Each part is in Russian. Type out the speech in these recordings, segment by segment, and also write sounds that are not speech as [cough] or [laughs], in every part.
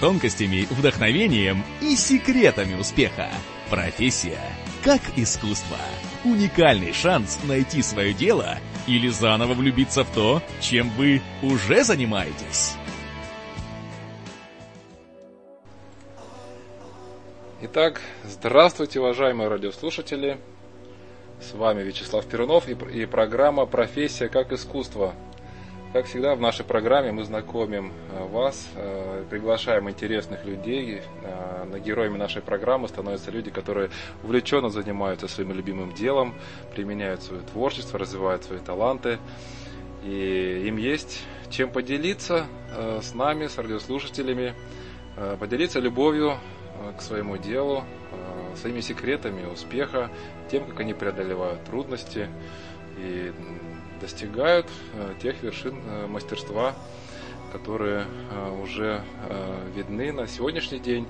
тонкостями, вдохновением и секретами успеха. Профессия как искусство. Уникальный шанс найти свое дело или заново влюбиться в то, чем вы уже занимаетесь. Итак, здравствуйте, уважаемые радиослушатели. С вами Вячеслав Перунов и программа «Профессия как искусство». Как всегда, в нашей программе мы знакомим э, вас, э, приглашаем интересных людей. Э, на героями нашей программы становятся люди, которые увлеченно занимаются своим любимым делом, применяют свое творчество, развивают свои таланты. И им есть чем поделиться с нами, с радиослушателями, поделиться любовью к своему делу, своими секретами успеха, тем, как они преодолевают трудности и достигают э, тех вершин э, мастерства, которые э, уже видны на сегодняшний день,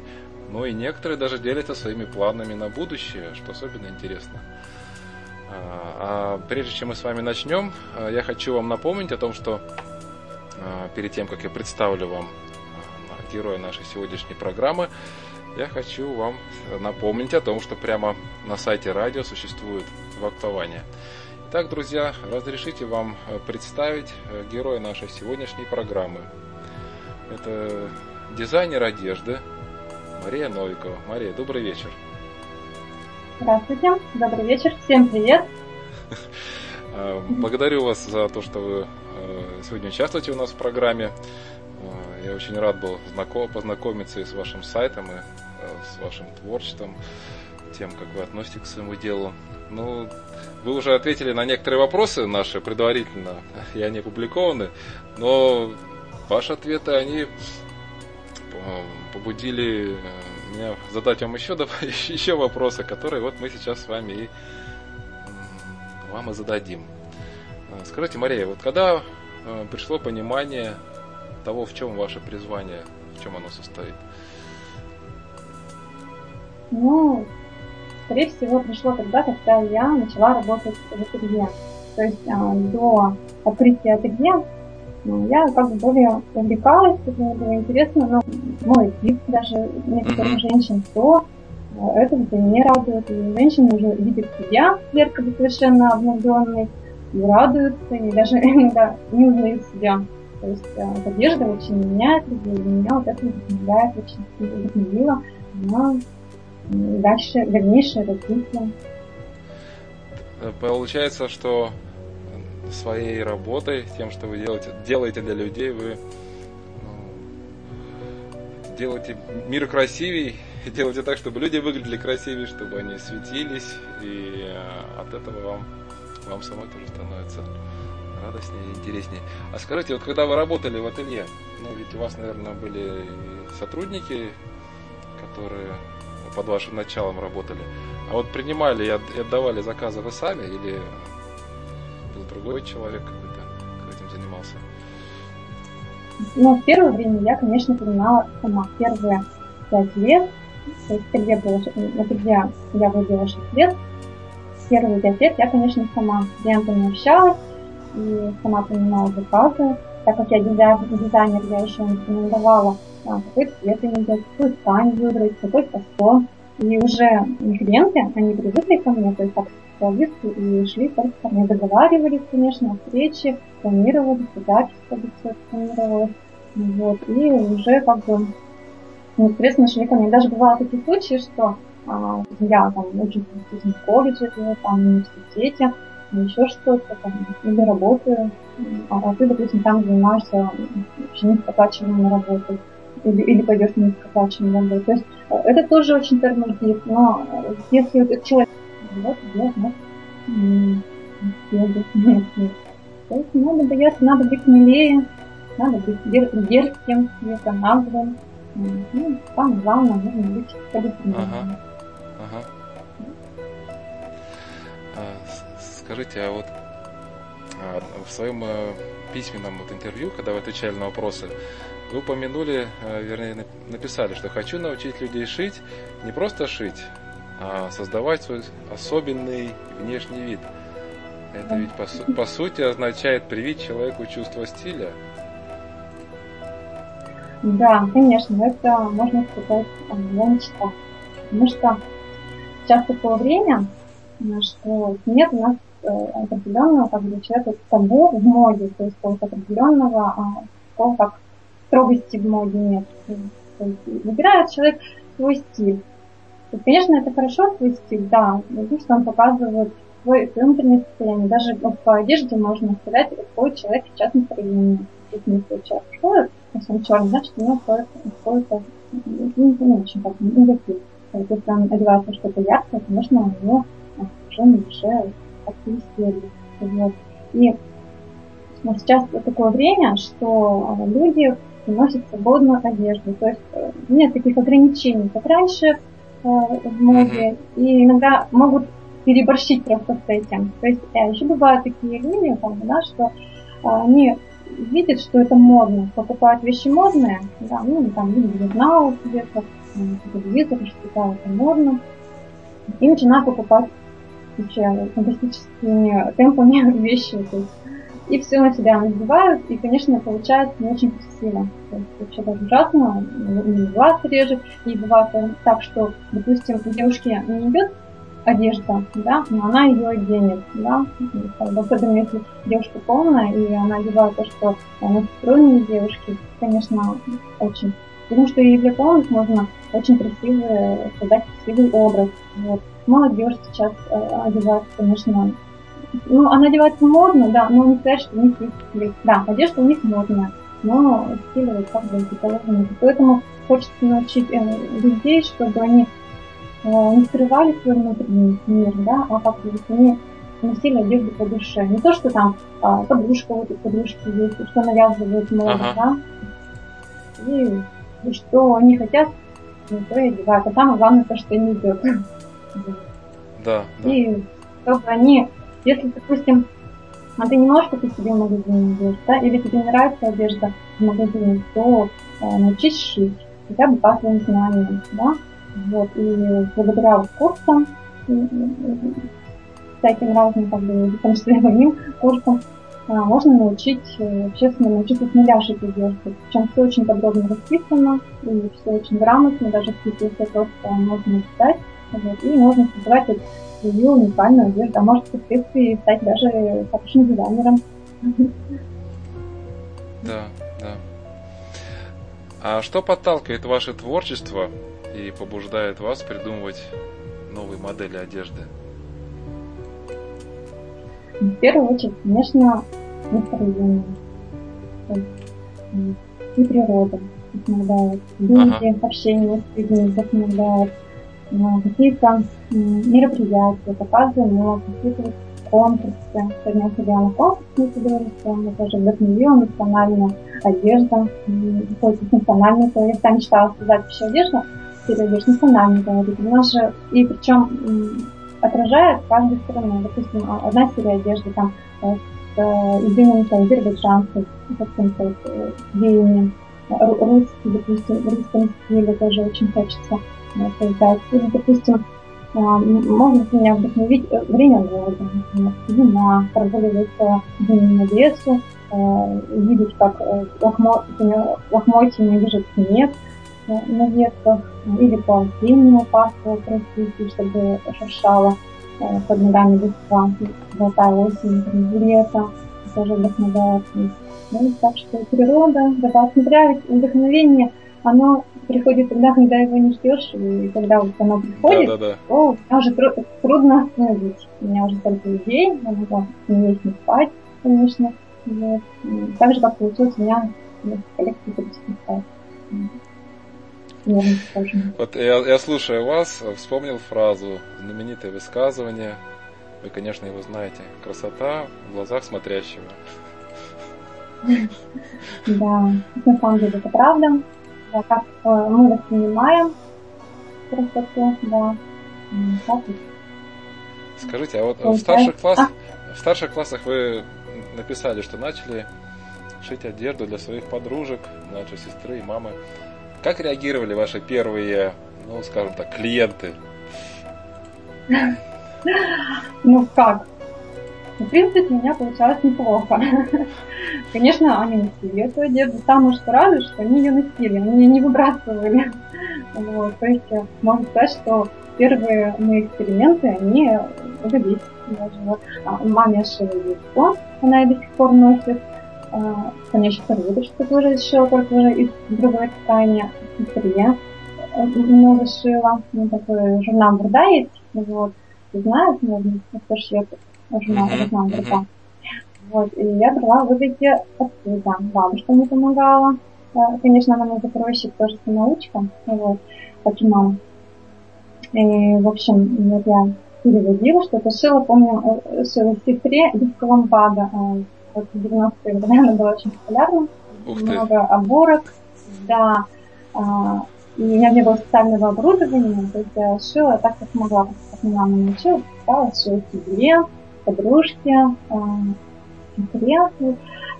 но и некоторые даже делятся своими планами на будущее, что особенно интересно. А прежде чем мы с вами начнем, я хочу вам напомнить о том, что перед тем, как я представлю вам героя нашей сегодняшней программы, я хочу вам напомнить о том, что прямо на сайте радио существует вактование – Итак, друзья, разрешите вам э, представить э, героя нашей сегодняшней программы. Это дизайнер одежды Мария Новикова. Мария, добрый вечер. Здравствуйте, добрый вечер, всем привет. [laughs] Э, благодарю вас за то, что вы сегодня участвуете у нас в программе. Я очень рад был познакомиться и с вашим сайтом, и с вашим творчеством, тем, как вы относитесь к своему делу. Ну, вы уже ответили на некоторые вопросы наши предварительно, и они опубликованы, но ваши ответы, они э, побудили э, меня задать вам еще, [laughs] еще вопросы, которые вот мы сейчас с вами и вам и зададим. Э, скажите, Мария, вот когда пришло понимание того, в чем ваше призвание, в чем оно состоит? Ну, скорее всего, пришло тогда, когда я начала работать в ателье. То есть а, до открытия ателье ну, я как бы более увлекалась, это мне было интересно, но мой тип даже некоторых женщин, то а, это вполне радует. И женщины уже видят себя зеркало совершенно обновленной, и радуются, и даже [laughs] иногда не узнают себя. То есть а, одежда очень меняет людей, и меня вот это вдохновляет, очень вдохновило. Она дальше, дальнейшее развитие. Получается, что своей работой, тем, что вы делаете, делаете для людей, вы ну, делаете мир красивей, [laughs] делаете так, чтобы люди выглядели красивее, чтобы они светились, и э, от этого вам, вам самой тоже становится радостнее и интереснее. А скажите, вот когда вы работали в ателье, ну ведь у вас, наверное, были сотрудники, которые под вашим началом работали. А вот принимали и отдавали заказы вы сами или был другой человек какой-то, кто этим занимался? Ну, в первое время я, конечно, принимала сама. Первые пять лет, то есть ателье было, на ателье я выбила 6 лет, первые пять лет я, конечно, сама с клиентами общалась и сама принимала заказы. Так как я дизайнер, я еще не а, какой цвет им взять, какую ткань выбрать, какой фасон. И уже клиенты, они привыкли ко мне, то есть как специалисты, и шли только ко мне, договаривались, конечно, о встрече, планировали, задачи, чтобы все планировалось. Вот, и уже как бы непосредственно шли ко мне. Даже бывало такие случаи, что а, я там учусь в колледже, там, в университете, еще что-то, там, или работаю, а, ты, допустим, там занимаешься вообще низкооплачиваемой работой или, или пойдешь на работу. То есть э, это тоже очень тормозит, но э, если этот человек вот, нет, нет. То есть надо бояться, надо быть смелее, надо быть дерзким, весонавым. Ну, самое главное, нужно быть позитивным. Ага. Ага. А, скажите, а вот а, в своем э, письменном вот интервью, когда вы отвечали на вопросы, вы упомянули, э, вернее, написали, что хочу научить людей шить, не просто шить, а создавать свой особенный внешний вид. Это ведь по, су- по сути означает привить человеку чувство стиля. Да, конечно, это, можно сказать, моя мечта. Потому что сейчас такое время, что нет у нас э, определенного как бы, человека табу в моде, то есть определенного, а, такого как строгости в моде нет. Выбирает человек свой стиль. Конечно, это хорошо, свой стиль, да, потому что он показывает свой, внутреннее состояние. Даже по одежде можно сказать, какой человек сейчас настроение. Если человек ходит, если он черный, значит, у него какой-то, ну, не очень как негатив. Если он одевается что-то яркое, конечно, у него уже на душе как-то Вот. И сейчас такое время, что люди носят свободную одежду. То есть э, нет таких ограничений, как раньше э, в моде. И иногда могут переборщить просто с этим. То есть э, еще бывают такие люди, там, да, что они видят, что это модно, покупают вещи модные, да, ну, там, журнал где-то, телевизор, что это модно, и начинают покупать вообще фантастическими темпами [laughs] вещи, то есть, и все на себя надевают, и, конечно, получается не очень красиво. То есть вообще даже ужасно, и глаз режет, и бывает так, что, допустим, девушке не идет одежда, да, но она ее оденет, да, особенно если девушка полная, и она одевает то, что она стройные девушки, конечно, очень. Потому что и для полных можно очень красивый, создать красивый образ. Вот. Молодежь сейчас э, одевается, конечно, ну, она одевается модно, да, но не сказать, что у них есть стиль. Да, одежда у них модная, но стиль вот как бы положено. Поэтому хочется научить э, людей, чтобы они Э, не скрывали свой внутренний мир, да, а как бы они носили одежду по душе. Не то, что там а, подружка, вот эти подружки есть, что навязывают моду, ага. да, и, и что они хотят, ну, то и одевают. А самое главное то, что не идет. Да. И чтобы они, если, допустим, а ты не можешь купить себе в магазине одежду, да, или тебе нравится одежда в магазине, то э, научись шить, хотя бы по своим знаниям, да, вот, и благодаря курсам, всяким разным, как бы, в том числе моим курсам, а, можно научить, э, честно, научиться с нуля шить одежду. Причем все очень подробно расписано, и все очень грамотно, даже в если просто можно читать. Вот, и можно создавать свою уникальную одежду, а может впоследствии стать даже хорошим дизайнером. Да, да. А что подталкивает ваше творчество и побуждает вас придумывать новые модели одежды? В первую очередь, конечно, настроение. И природа вдохновляет. Люди, ага. общение с людьми вдохновляет. Какие-то мероприятия, показы но какие-то конкурсы. Сегодня я ходила на конкурс на художество, меня тоже вдохновила национальная одежда. Хоть национальная, то я мечтала создать вообще одежду, переводишь национальный говорит. У нас же, и причем отражает каждую страну. Допустим, одна серия одежды там э, с э, изюминкой азербайджанской, каким-то э, веянием. Русский, допустим, в русском стиле тоже очень хочется создать. Или, допустим, может меня вдохновить время года, зима, прогуливаться зимнему лесу, видеть, как лохмотьями лежит снег, на ветках, или по осеннему парку простите, чтобы шуршало э, под ногами листва, золотая осень, лето, тоже вдохновляет. Ну, так что природа, да, смотря ведь вдохновение, оно приходит тогда, когда его не ждешь, и когда вот оно приходит, да, да, да. то меня уже тру- трудно остановить. У меня уже столько идей, я могла не есть, не спать, конечно. Вот. Так же, как получилось у меня в коллекции туристической вот я, я слушая вас, вспомнил фразу, знаменитое высказывание. Вы, конечно, его знаете. Красота в глазах смотрящего. [laughs] Да, на самом деле это правда. Да, как э, мы воспринимаем красоту, да. Скажите, а вот в старших классах, в старших классах вы написали, что начали шить одежду для своих подружек, младшей сестры и мамы. Как реагировали ваши первые, ну, скажем так, клиенты? [laughs] Ну как? В принципе, у меня получалось неплохо. [laughs] Конечно, они носили эту одежду. Самое что радует, что они ее носили, они ее не выбрасывали. Вот. То есть, можно сказать, что первые мои эксперименты, они удались. Даже а, маме шила яйцо, она и до сих пор носит. А, конечно, рыбочку тоже шила, только уже из другой ткани. Сестре много шила. Ну, такой журнал Бурда есть. Вот. Знают, наверное, кто шьет журнал, журнал Бурда. Вот, и я брала вот эти отсюда. Бабушка мне помогала. А, конечно, она мне запросит тоже самоучка, вот, как и мама. И, в общем, вот я переводила что-то, шила, помню, э, шила в сестре из Колумбада. Э, вот в 90-е годы она была очень популярна. Много оборок, да. А, и у меня не было специального оборудования, то есть я шила так, как могла, как мама научила, стала шила себе, подружке, а, сестре.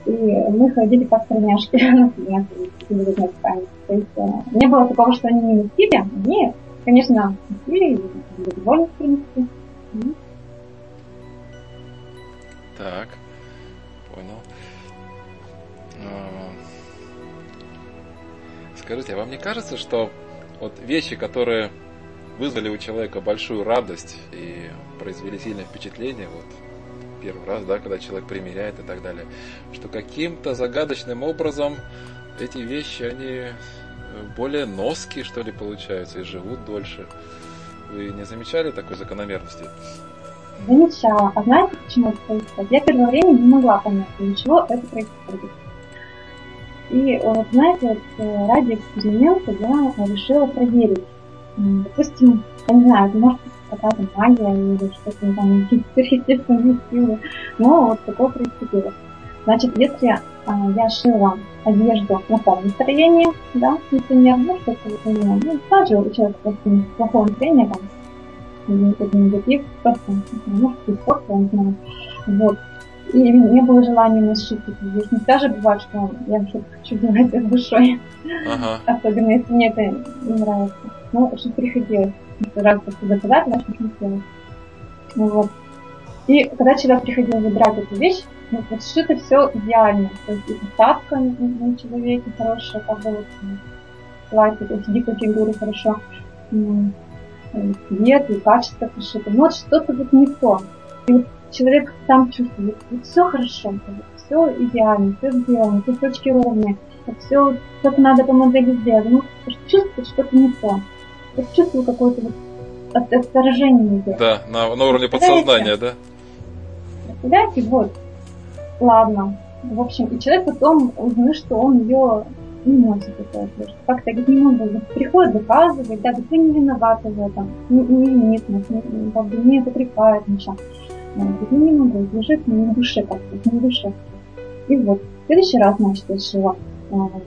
И мы ходили как тройняшки на То есть э, не было такого, что они не носили, они конечно, усилий, довольны, в принципе. Так, понял. А, скажите, а вам не кажется, что вот вещи, которые вызвали у человека большую радость и произвели сильное впечатление, вот первый раз, да, когда человек примеряет и так далее, что каким-то загадочным образом эти вещи, они более носки, что ли, получаются, и живут дольше. Вы не замечали такой закономерности? Замечала. А знаете, почему это происходит? Я первое время не могла понять, для чего это происходит. И вот, знаете, вот, э, ради эксперимента я решила проверить. Допустим, я не знаю, это может быть какая-то магия или что-то там, [laughs] какие-то сверхъестественные силы. Но вот такое происходило. Значит, если а, я шила одежду на том настроении, да, например, ну, что-то вот у меня, ну, также у человека просто плохое настроение, там, какой-то негатив, просто, может, испортил, я не знаю, вот. И не было желания насшить эту вещь. Не даже бывает, что я что-то хочу делать с душой. Ага. [laughs] Особенно, если мне это не нравится. Ну, что приходилось. Раз заказать, не сделать. Вот. И когда человек приходил выбирать эту вещь, ну, вот что-то все идеально. То есть и посадка на человеке хорошая, как бы вот платье, то есть дикой фигуры хорошо, цвет и качество пришито. Но вот что-то вот не то. И вот человек сам чувствует, вот все хорошо, все идеально, все сделано, все точки ровные, все как надо по модели сделать. Ну, чувствует что-то не то. Вот чувствую какое-то вот отторжение идет. Да, на, на уровне подсознания, да? Представляете, вот, ладно. В общем, и человек потом узнает, что он ее не носит эту одежду. Как-то говорит, не могу. Приходит доказывать, да, да ты не виновата в этом. Не, не винит нас, не, как бы не потрепает ничего. Говорит, ну не могу, лежит на душе как-то, не на душе. И вот, в следующий раз, значит, я шила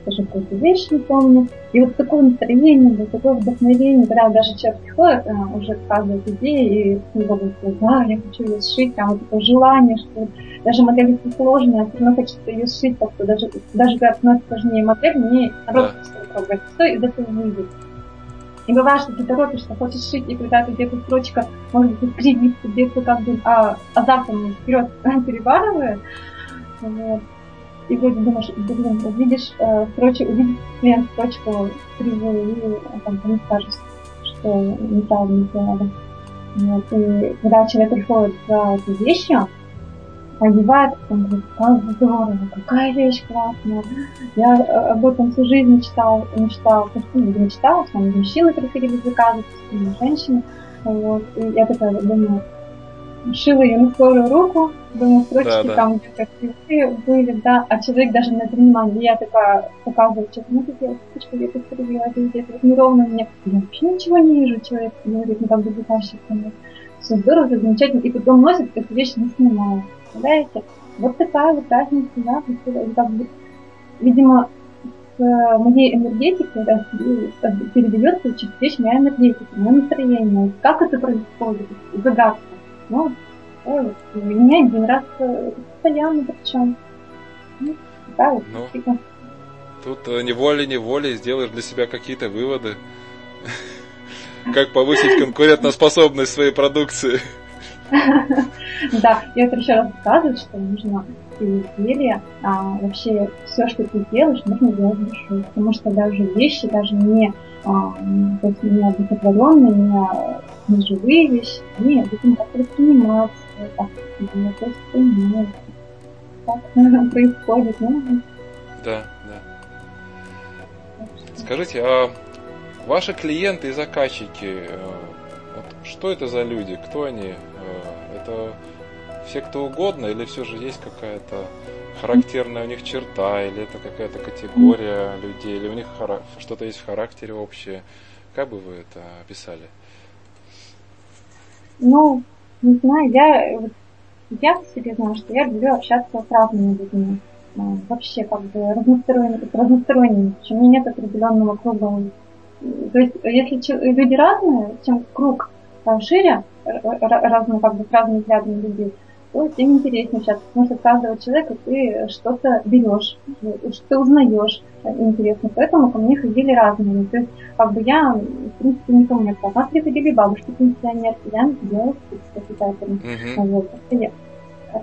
скажем, какую-то вещь, не помню. И вот такое настроение, вот такое вдохновение, когда даже человек приходит, а, уже сказывает идеи, и него будет, да, я хочу ее сшить, там вот такое желание, что даже модель если сложная, все равно хочется ее сшить, так что даже, даже когда становится сложнее модель, мне наоборот да. пробовать все, и до этого выйдет. И бывает, что ты торопишься, хочешь шить, и когда-то где-то строчка, может быть, кривится, где-то как бы а, азартом вперед [laughs] перебарывает. Вот. И вроде думаешь, блин, увидишь, э, короче, увидишь клиент строчку кривую, и э, там не скажешь, что неправильно сделали. Вот. И когда человек приходит за этой вещью, одевает, он говорит, как здорово, какая вещь классная. Я э, об этом всю жизнь мечтал, мечтал, ну, не мечтал, что мужчины приходили заказывать, женщины. Вот. И я такая думаю, шила ее на скорую руку, думаю, строчки да, да. там где-то кривые были, да, а человек даже не обратил Я такая показываю, что ну ты делаешь, строчку где-то кривила, где-то вот неровно мне. Я вообще ничего не вижу, человек говорит, ну там бы заказчик все здорово, замечательно, и потом носит, эту вещь не снимает. Представляете? Вот такая вот разница, да, как бы, видимо, с моей энергетикой да, передается через вещь моя энергетика, мое настроение. Как это происходит? Загадка. Ну, ой, меня один раз э, постоянно причем. Ну, да, вот, ну, тут э, неволей-неволей сделаешь для себя какие-то выводы. [laughs] Как повысить конкурентоспособность своей продукции. [laughs] Да, и это еще раз рассказывает, что нужно изделии а, вообще все, что ты делаешь, нужно делать душой. Потому что даже вещи, даже не, а, не не, не живые вещи, они будем как-то восприниматься, так, то есть понимают, как происходит. Ну, да, да. Скажите, а ваши клиенты и заказчики, э, вот что это за люди, кто они? Э, это все кто угодно или все же есть какая-то характерная у них черта, или это какая-то категория людей, или у них что-то есть в характере общее? Как бы вы это описали? Ну, не знаю, я, я по себе знаю, что я люблю общаться с разными людьми. А, вообще, как бы, разносторонними, с разносторонними. У меня нет определенного круга. То есть, если люди разные, чем круг шире, разные, как бы, с разными взглядами людей, то тем интереснее сейчас, потому что каждого человека ты что-то берешь, что ты узнаешь интересно. Поэтому ко мне ходили разные. То есть, как бы я, в принципе, никому не отказала. Нас приходили бабушки пенсионерки, я делала с воспитателем. Uh-huh. Вот.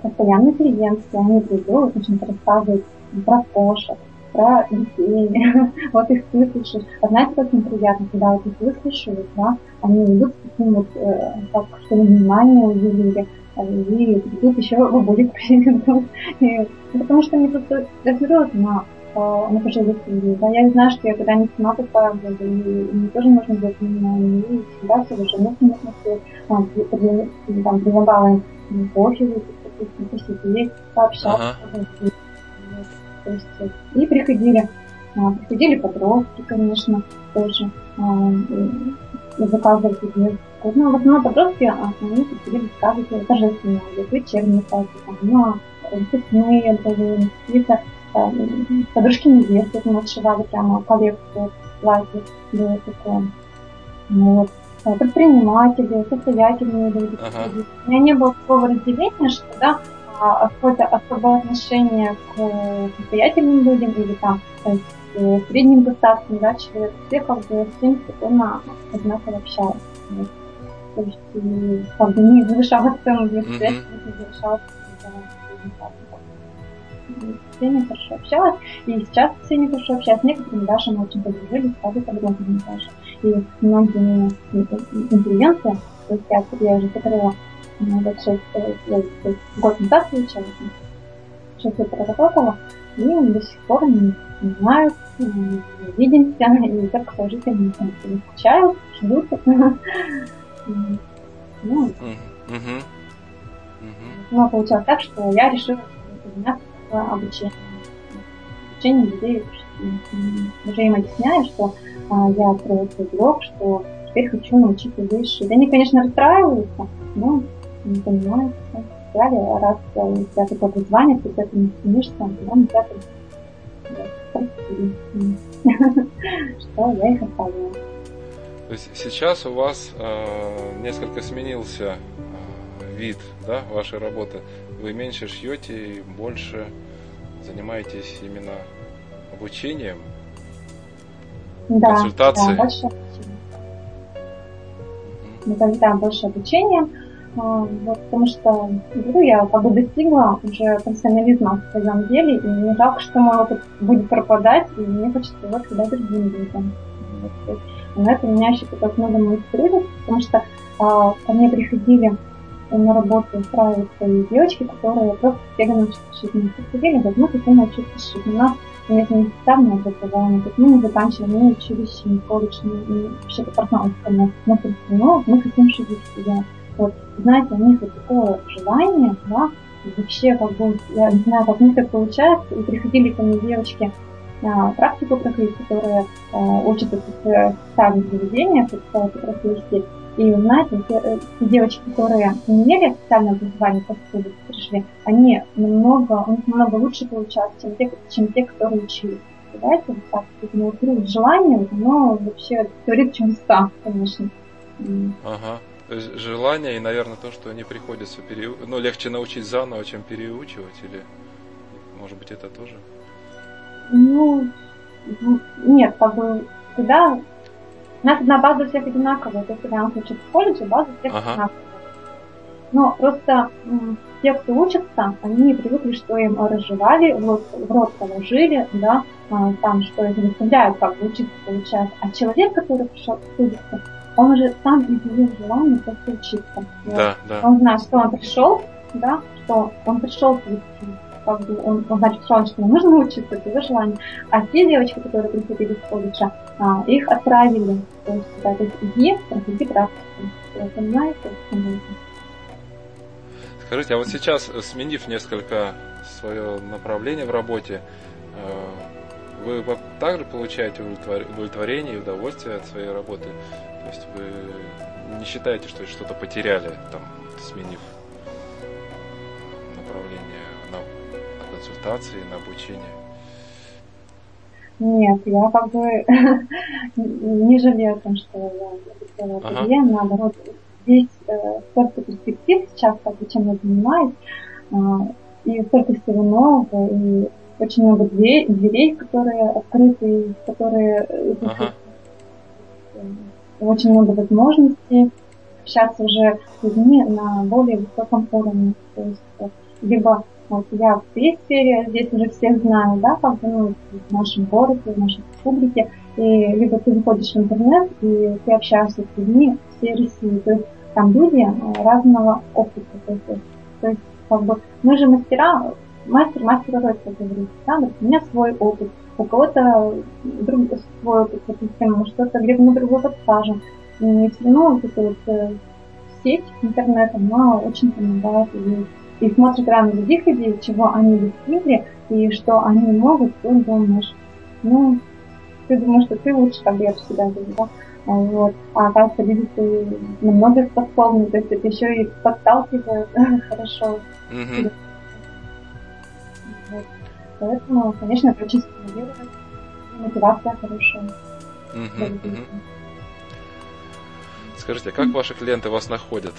Постоянные клиенты, они придут, начнут рассказывать про кошек, про детей, [laughs] вот их выслушать. А знаете, как им приятно, когда вот их выслушивают, да, они идут с таким вот, э, как, что внимание уделили, и тут еще бабулик приведут. Потому что они просто разберут на на пожилых. Да, я знаю, что я когда не сама такая буду, и мне тоже нужно будет внимание, и всегда все же нужно смотреть, там, предлагала им кофе посидеть, пообщаться. Ага. То есть, и приходили, приходили подростки, конечно, тоже заказывать себе ну, в основном подростки, а они приходили заказывать торжественные, вечерние праздники, там, ну, выпускные были, какие-то подружки невесты, мы отшивали прямо коллекцию платьев, было такое. Вот. Предприниматели, состоятельные люди. Ага. У меня не было такого разделения, что да, какое-то особое отношение к состоятельным людям или там с средним достатком, да, человек, все как бы с ним спокойно одинаково общаются. Вот. То есть, как бы не завышалась цену для себя, не завышалась всеми хорошо общалась, и сейчас с всеми хорошо общаюсь, с некоторыми даже мы очень подружились, стали подругами даже. И многие интеллигенты, то есть я, я уже закрыла вот 6 лет, год назад получилось, 6 лет проработала, и до сих пор не знают, [laughs] не видимся, и так положительно не скучают, ждут. [laughs] Ну, но получилось так, что я решила заняться обучением. Обучением людей уже им объясняю, что а, я открою свой блог, что теперь хочу научить людей шить. Они, конечно, расстраиваются, но не понимают, что сказали, раз у тебя такое призвание, ты к этому стремишься, нам тебя что я их оставила. То есть сейчас у вас э, несколько сменился э, вид да, вашей работы. Вы меньше шьете и больше занимаетесь именно обучением, да, консультацией. Да, больше обучения. Mm-hmm. Да, больше обучения. А, вот, потому что ну, я как бы достигла уже профессионализма в своем деле, и мне жалко, что мой опыт будет пропадать, и мне хочется его передать другим людям. Вот, на это меня еще как много моих трудностей, потому что а, ко мне приходили на работу устраиваются и девочки, которые просто бегали научиться шить. Мы приходили, говорят, мы хотим научиться шить. У нас нет ни специального образования, есть мы не заканчивали ни училище, ни колледж, ни, ни вообще партнерство, но, но мы хотим шить себя. Вот, знаете, у них вот такое желание, да, вообще, как бы, я не знаю, как у них так получается, и приходили ко мне девочки, а, практику проходить, которые а, учатся в специальных заведениях, по профессии, и знаете, те, э, те девочки, которые имели специальное образование после пришли, они намного, у них намного лучше получалось, чем те, чем те которые учились. Представляете, вот так, вот, ну, желание, оно вообще творит чудеса, конечно. Ага. То есть желание и, наверное, то, что не приходится переу... ну, легче научить заново, чем переучивать, или может быть это тоже? Ну, нет, как бы, когда у нас одна база всех одинаковая, то есть когда он хочет в колледже, база всех ага. одинаковая. Но просто те, кто учатся, они привыкли, что им разжевали, вот в рот положили, да, а, там, что их заставляют как бы учиться получать. А человек, который пришел судиться, он уже сам изъявил желание просто учиться. Да, да. Он знает, что он пришел, да, что он пришел как бы он, он значит, что ему нужно учиться, это его желание. А те девочки, которые приходили с колледжа, а, их отправили, то есть, да, то есть иди, проходи практику. Понимаете, Скажите, а вот сейчас, сменив несколько свое направление в работе, э, вы также получаете удовлетворение и удовольствие от своей работы? То есть вы не считаете, что что-то потеряли, там, сменив направление на, на консультации, на обучение? Нет, я как бы [laughs] не жалею о том, что я сделала ага. наоборот, здесь э, столько перспектив сейчас, как бы, чем я занимаюсь, э, и столько всего нового, и очень много дверей, дверей которые открыты, которые э, ага. очень много возможностей общаться уже с людьми на более высоком уровне. То есть э, либо вот я в своей сфере, здесь уже всех знаю, да, как бы, ну, в нашем городе, в нашей республике, и либо ты выходишь в интернет, и ты общаешься с людьми всей России. То есть там люди э, разного опыта. То есть, то есть как бы, мы же мастера, мастер, мастер роль, как говорится, да, вот у меня свой опыт, у кого-то друг, свой опыт, допустим, что-то где-то мы другой подскажем. И все равно вот эта вот э, сеть интернет, она очень помогает и, и смотрит на других людей, чего они достигли и что они могут, ты думаешь, ну, ты думаешь, что ты лучше, как я всегда говорю, да? Вот. А оказывается, люди намного способны, то есть это еще и подталкивает [laughs] хорошо. Mm-hmm. Вот. Поэтому, конечно, это очень стимулирует. Мотивация хорошая. Mm-hmm. Mm-hmm. Скажите, а как ваши клиенты вас находят?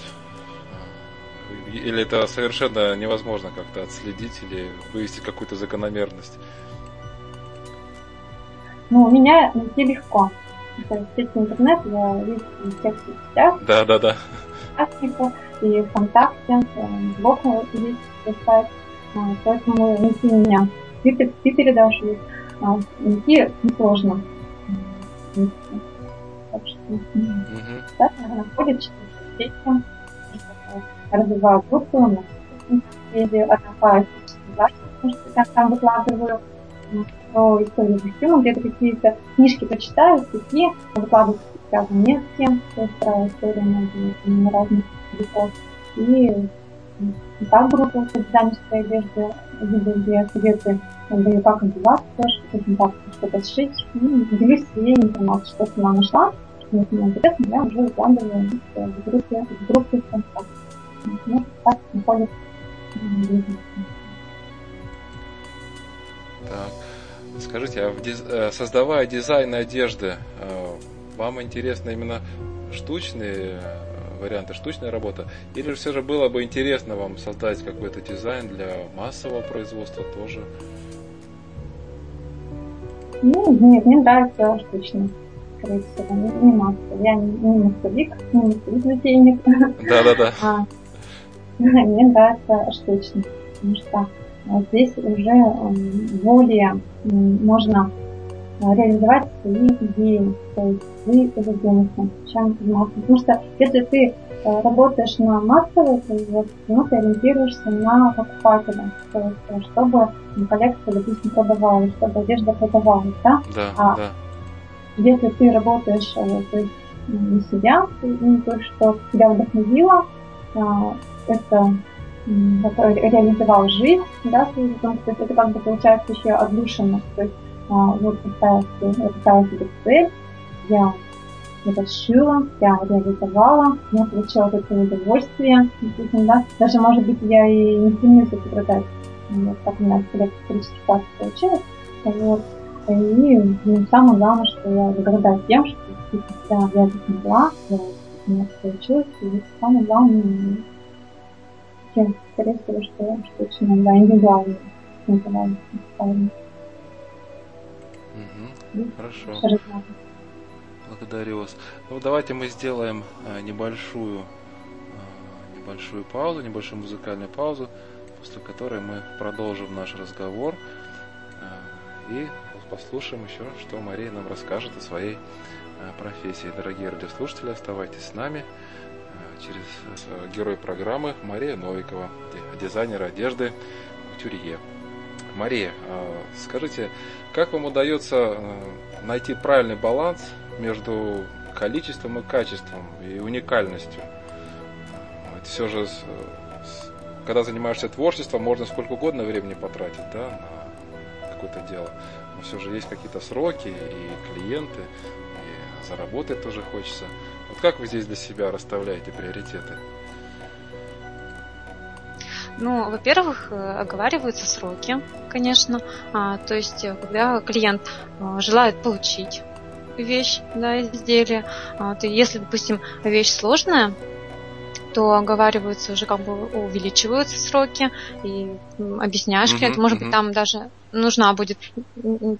Или это совершенно невозможно как-то отследить или вывести какую-то закономерность? Ну, у меня найти легко в сети интернет, я вижу в тех соцсетях. Да, да, да. И ВКонтакте, блог есть сайт, поэтому найти меня. В Твиттере даже есть. Найти несложно. Так что, так, находят через сети, развиваю группу, на Фейсбуке, открываю потому что я там выкладываю про историю костюма, где-то какие-то книжки почитаю, статьи, выкладываю связаны нет с тем, то есть про историю на разных языках. И, и так группа дизайнерской одежды, где советы даю, как одеваться, что так что-то сшить, и делюсь своей информацией, что сама нашла, что мне интересно, я уже выкладываю в группе, в группе ВКонтакте. Ну, так находится так. Скажите, а диз... Э, создавая дизайн одежды, э, вам интересно именно штучные варианты, штучная работа? Или же все же было бы интересно вам создать какой-то дизайн для массового производства тоже? Ну, нет, мне нравится штучный. Скорее всего, не, не массовый. Я не, не массовик, не массовик-затейник. Да-да-да. [laughs] А, [laughs] мне нравится штучный, потому что а здесь уже более можно а, реализовать свои идеи, то есть свои убежденности, чем заниматься. Потому что если ты э, работаешь на массовой производстве, ну, ты ориентируешься на покупателя, то есть, э, чтобы коллекция, допустим, продавалась, чтобы одежда продавалась, да? Да, а да. Если ты работаешь э, то есть, на себя, то, что тебя вдохновило, это реализовал жизнь, да, то есть это как бы получается еще отдушина, то есть а, вот поставила себе, поставила себе цель, я сшила, я реализовала, я получила это удовольствие, да, даже может быть я и не стремлюсь это продать, вот, как у меня количество раз получилось, вот, и ну, самое главное, что я благодарна тем, что я, я это смогла, я, у меня получилось, и самое главное, тем, скорее всего, что, что очень иногда индивидуально правильно. Угу. Хорошо. Благодарю вас. Ну, давайте мы сделаем а, небольшую, а, небольшую паузу, небольшую музыкальную паузу, после которой мы продолжим наш разговор э, и послушаем еще, что Мария нам расскажет о своей э, профессии. Дорогие радиослушатели, оставайтесь с нами. Э, через герой программы Мария Новикова, дизайнер одежды Тюрье. Мария, скажите, как вам удается найти правильный баланс между количеством и качеством и уникальностью? Это все же когда занимаешься творчеством, можно сколько угодно времени потратить да, на какое-то дело. Но все же есть какие-то сроки и клиенты, и заработать тоже хочется. Вот как вы здесь для себя расставляете приоритеты? Ну, во-первых, э, оговариваются сроки, конечно. А, то есть, э, когда клиент а, желает получить вещь, да, изделие, а, то если, допустим, вещь сложная, то оговариваются уже как бы увеличиваются сроки и объясняешь клиенту, uh-huh, может быть там даже нужна будет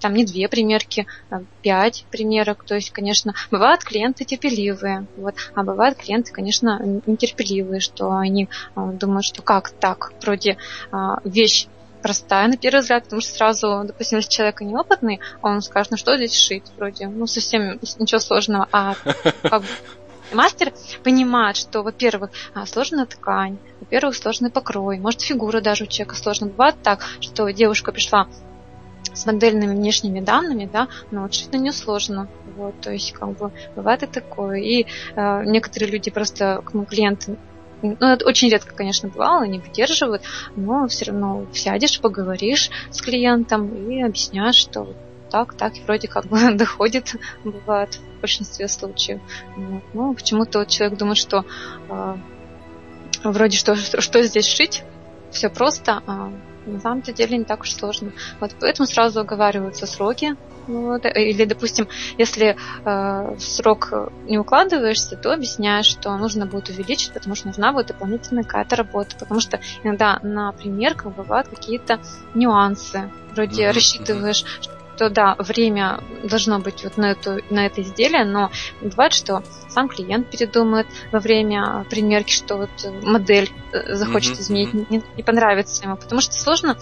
там не две примерки, а пять примерок. То есть, конечно, бывают клиенты терпеливые, вот, а бывают клиенты, конечно, нетерпеливые, что они а, думают, что как так, вроде а, вещь простая на первый взгляд, потому что сразу, допустим, если человек неопытный, он скажет, ну что здесь шить, вроде, ну совсем ничего сложного, а [laughs] Мастер понимает, что, во-первых, а, сложная ткань, во-первых, сложный покрой, может, фигура даже у человека сложная. Бывает так, что девушка пришла с модельными внешними данными, да, но вот шить на нее сложно. Вот, то есть, как бы, бывает и такое. И э, некоторые люди просто, ну, клиенты ну, это очень редко, конечно, бывало, не выдерживают, но все равно сядешь, поговоришь с клиентом и объясняешь, что так, так, и вроде как бы [laughs] доходит, бывает в большинстве случаев. Вот. Ну, почему-то вот человек думает, что э, вроде что, что, что здесь шить, все просто, а на самом деле не так уж сложно. Вот поэтому сразу оговариваются сроки. Вот. Или, допустим, если э, в срок не укладываешься, то объясняешь, что нужно будет увеличить, потому что нужна будет дополнительная какая-то работа. Потому что иногда на примерках бывают какие-то нюансы. Вроде mm-hmm. рассчитываешь, что да, время должно быть вот на, эту, на это изделие, но бывает, что сам клиент передумает во время примерки, что вот модель э, захочет mm-hmm. изменить, не, не понравится ему. Потому что сложно,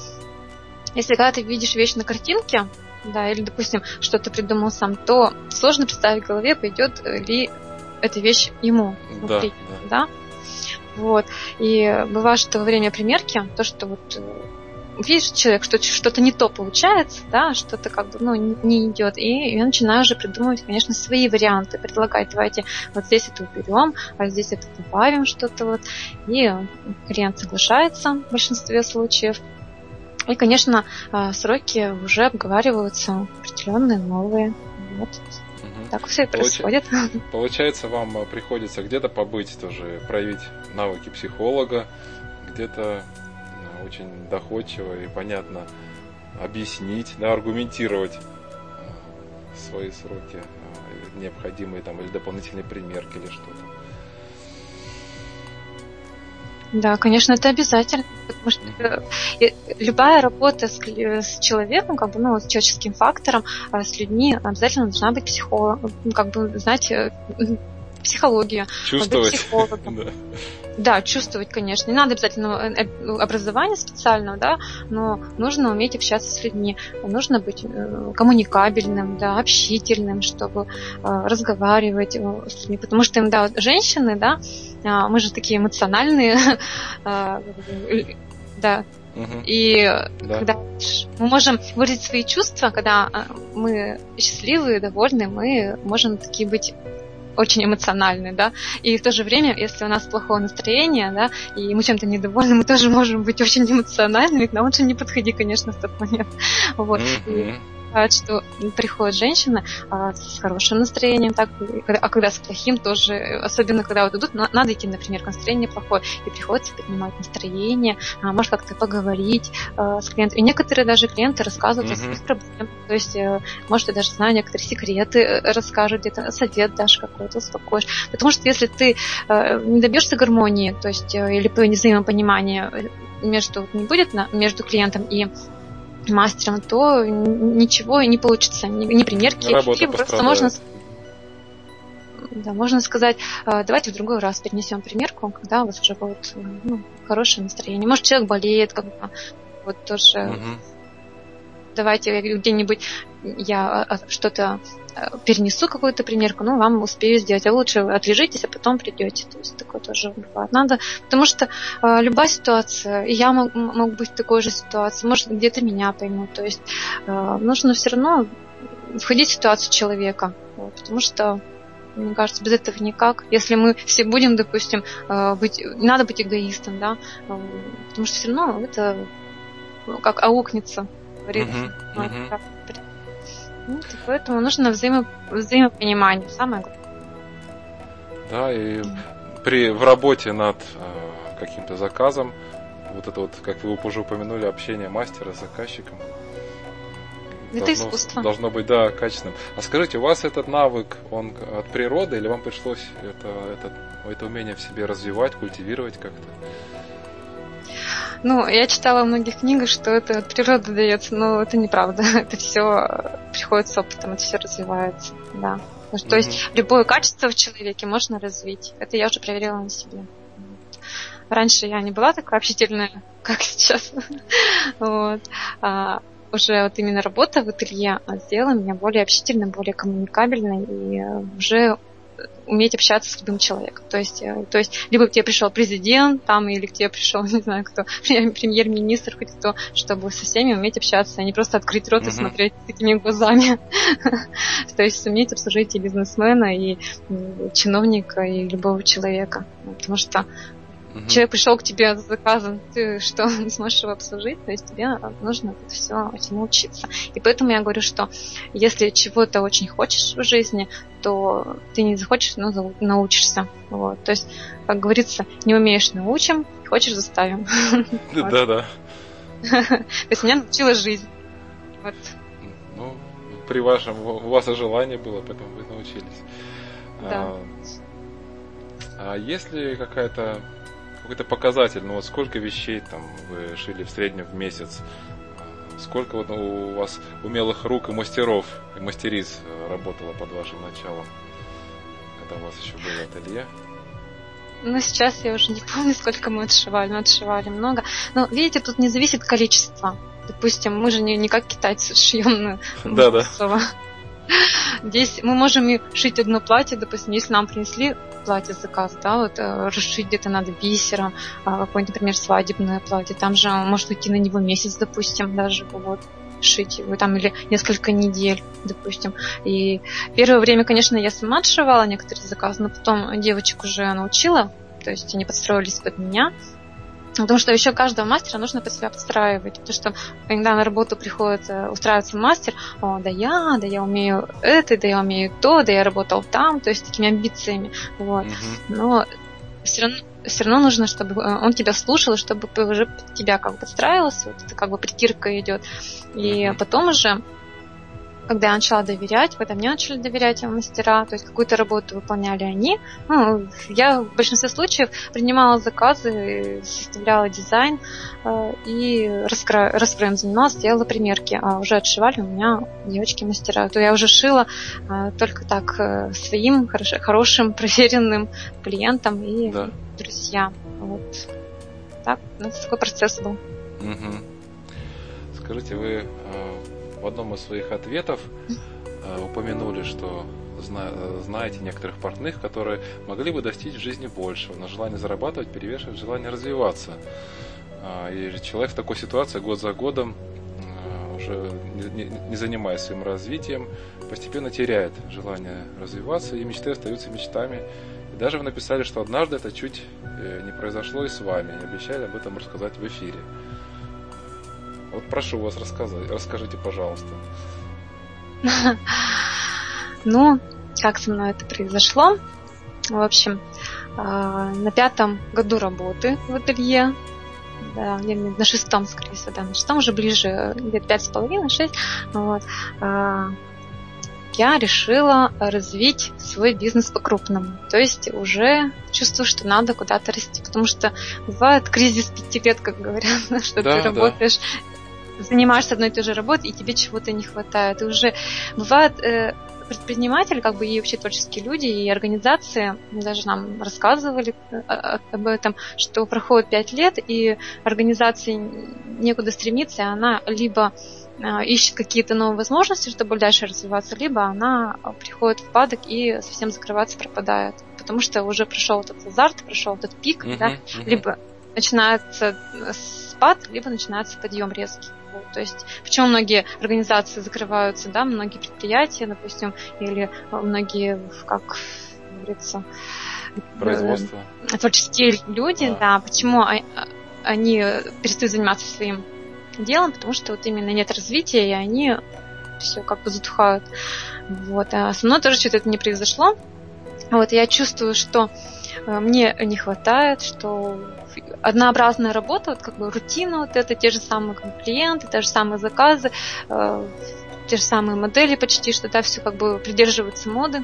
если когда ты видишь вещь на картинке, да, или, допустим, что-то придумал сам, то сложно представить в голове, пойдет ли эта вещь ему внутри, да, да. Вот. И бывает, что во время примерки, то, что вот э, видишь человек, что что-то не то получается, да, что-то как бы, ну, не идет, и я начинаю уже придумывать, конечно, свои варианты, предлагать, давайте вот здесь это уберем, а здесь это добавим что-то вот, и клиент соглашается в большинстве случаев. И, конечно, а, сроки уже обговариваются определенные новые. Вот. Так все и происходит. [laughs] Получается, вам приходится где-то побыть тоже, проявить навыки психолога, где-то очень доходчиво и понятно объяснить, да, аргументировать э, свои сроки, необходимые там или дополнительные примерки или что-то. Да, конечно, это обязательно, потому что mm-hmm. любая работа с, с человеком, как бы, ну, с человеческим фактором, с людьми обязательно должна быть психолог, ну, как бы, знаете, психология. Чувствовать. [laughs] да. Да, чувствовать, конечно. Не надо обязательно э, э, образования специального, да, но нужно уметь общаться с людьми, нужно быть э, коммуникабельным, да, общительным, чтобы разговаривать с людьми. Потому что, да, женщины, да, а, мы же такие эмоциональные, [laughs] да, И да. когда мы можем выразить свои чувства, когда мы счастливы, довольны, мы можем такие быть очень эмоциональны, да, и в то же время, если у нас плохое настроение, да, и мы чем-то недовольны, мы тоже можем быть очень эмоциональными, но лучше не подходи, конечно, в тот момент. Вот. Mm-hmm. Бывает, что приходит женщина а, с хорошим настроением, так, а когда с плохим тоже, особенно когда вот идут, надо идти, например, настроение плохое, и приходится поднимать настроение, а, может как-то поговорить а, с клиентом. И некоторые даже клиенты рассказывают mm-hmm. о своих проблемах, то есть, а, может, я даже знаю некоторые секреты э, расскажут, где-то совет дашь какой-то, успокоишь. Потому что если ты а, не добьешься гармонии, то есть, или взаимопонимания между, не будет на, между клиентом и мастером, то ничего не получится, ни, ни примерки, Работа просто можно да, можно сказать, э, давайте в другой раз перенесем примерку, когда у вас уже будет ну, хорошее настроение. Может, человек болеет, как бы, вот тоже. Угу. Давайте где-нибудь я а, а, что-то э, перенесу какую-то примерку, ну, вам успею сделать. А лучше отлежитесь, а потом придете. То есть такое тоже бывает. Надо, потому что э, любая ситуация, и я мог, мог быть в такой же ситуации, может, где-то меня поймут. То есть э, нужно все равно входить в ситуацию человека, вот, потому что мне кажется, без этого никак. Если мы все будем, допустим, э, быть, надо быть эгоистом, да, э, потому что все равно это ну, как аукнется. Uh-huh, uh-huh. Ну, поэтому нужно взаимо, взаимопонимание, самое главное. Да, и при, в работе над э, каким-то заказом, вот это вот, как вы уже упомянули, общение мастера с заказчиком, это должно, искусство. Должно быть, да, качественным. А скажите, у вас этот навык, он от природы, или вам пришлось это, это, это умение в себе развивать, культивировать как-то? Ну, я читала в многих книгах, что это от природы дается, но это неправда. [laughs] Это все приходит с опытом, это все развивается, да. Mm-hmm. То есть любое качество в человеке можно развить. Это я уже проверила на себе. Раньше я не была такая общительная, [laughs] как сейчас. [laughs] вот. а, уже вот именно работа в ателье сделала меня более общительной, более коммуникабельной и уже уметь общаться с любым человеком. То есть, э, то есть либо к тебе пришел президент, там, или к тебе пришел, [laughs] не знаю кто, [laughs] премьер-министр, хоть кто, чтобы со всеми уметь общаться, а не просто открыть рот и смотреть такими глазами. [laughs] То есть суметь обслужить и бизнесмена, и чиновника, и любого человека. Потому что Угу. Человек пришел к тебе с заказом, ты что, [laughs] не сможешь его обслужить, то есть тебе нужно это все очень научиться. И поэтому я говорю, что если чего-то очень хочешь в жизни, то ты не захочешь, но научишься. Вот. То есть, как говорится, не умеешь научим, хочешь заставим. [laughs] Да, да. [laughs] То есть меня научила жизнь. Вот. Ну, при вашем, у вас и желание было, поэтому вы научились. Да. А, а если какая-то какой-то показатель, ну вот сколько вещей там вы шили в среднем в месяц, сколько вот у вас умелых рук и мастеров, и мастериц э, работало под вашим началом, когда у вас еще было ателье? Ну, сейчас я уже не помню, сколько мы отшивали, но отшивали много. Но, видите, тут не зависит количество. Допустим, мы же не, не как китайцы шьем да, да. Здесь мы можем шить одно платье, допустим, если нам принесли платье заказ, да, вот э, расшить где-то надо бисером, а, какое-нибудь, например, свадебное платье, там же может уйти на него месяц, допустим, даже вот шить его там или несколько недель, допустим. И первое время, конечно, я сама отшивала некоторые заказы, но потом девочек уже научила, то есть они подстроились под меня, Потому что еще каждого мастера нужно под себя подстраивать. Потому что когда на работу приходит э, устраиваться мастер, о, да я, да я умею это, да я умею то, да я работал там, то есть такими амбициями. Вот. Но все равно все равно нужно, чтобы э, он тебя слушал, чтобы уже под тебя как бы подстраивался, вот это как бы притирка идет. И потом уже когда я начала доверять, когда мне начали доверять мастера, то есть какую-то работу выполняли они. Ну, я в большинстве случаев принимала заказы, составляла дизайн э, и раскро... раскроем занималась, делала примерки, а уже отшивали у меня девочки-мастера. То я уже шила э, только так э, своим хорош... хорошим, проверенным клиентам и да. друзьям. Вот. Так, ну, такой процесс был. Угу. Скажите, вы одном из своих ответов э, упомянули, что зна знаете некоторых партнеров, которые могли бы достичь в жизни большего, но желание зарабатывать перевешивает желание развиваться. А, и человек в такой ситуации год за годом, э, уже не, не, занимаясь своим развитием, постепенно теряет желание развиваться, и мечты остаются мечтами. И даже вы написали, что однажды это чуть э, не произошло и с вами, и обещали об этом рассказать в эфире. Вот прошу вас рассказать, расскажите, пожалуйста. [laughs] Ну, как со мной это произошло? В общем, а, на пятом году работы в ателье, да, на шестом, скорее всего, да, на шестом уже ближе, где-то пять с половиной, шесть, вот, а, я решила развить свой бизнес по-крупному. То есть уже чувствую, что надо куда-то расти. Потому что бывает кризис пяти лет, как говорят, [laughs] что да, ты работаешь занимаешься одной и той же работой, и тебе чего-то не хватает. И уже бывает, э, предприниматели, как бы и вообще творческие люди, и организации даже нам рассказывали об этом, что проходит пять лет, и организации некуда стремиться, и она либо ищет какие-то новые возможности, чтобы дальше развиваться, либо она приходит в падок и совсем закрываться, пропадает. Потому что уже прошел этот азарт, прошел этот пик, uh-huh, да, uh-huh. либо начинается спад, либо начинается подъем резкий. Вот, то есть, почему многие организации закрываются, да, многие предприятия, допустим, или многие, как говорится, производство. Э, творческие люди, а. да, почему они перестают заниматься своим делом, потому что вот именно нет развития, и они все как бы затухают. Вот. А со мной тоже что-то это не произошло. Вот я чувствую, что э, мне не хватает, что однообразная работа, вот как бы рутина, вот это те же самые клиенты, те же самые заказы, э, те же самые модели почти, что да, все как бы придерживается моды.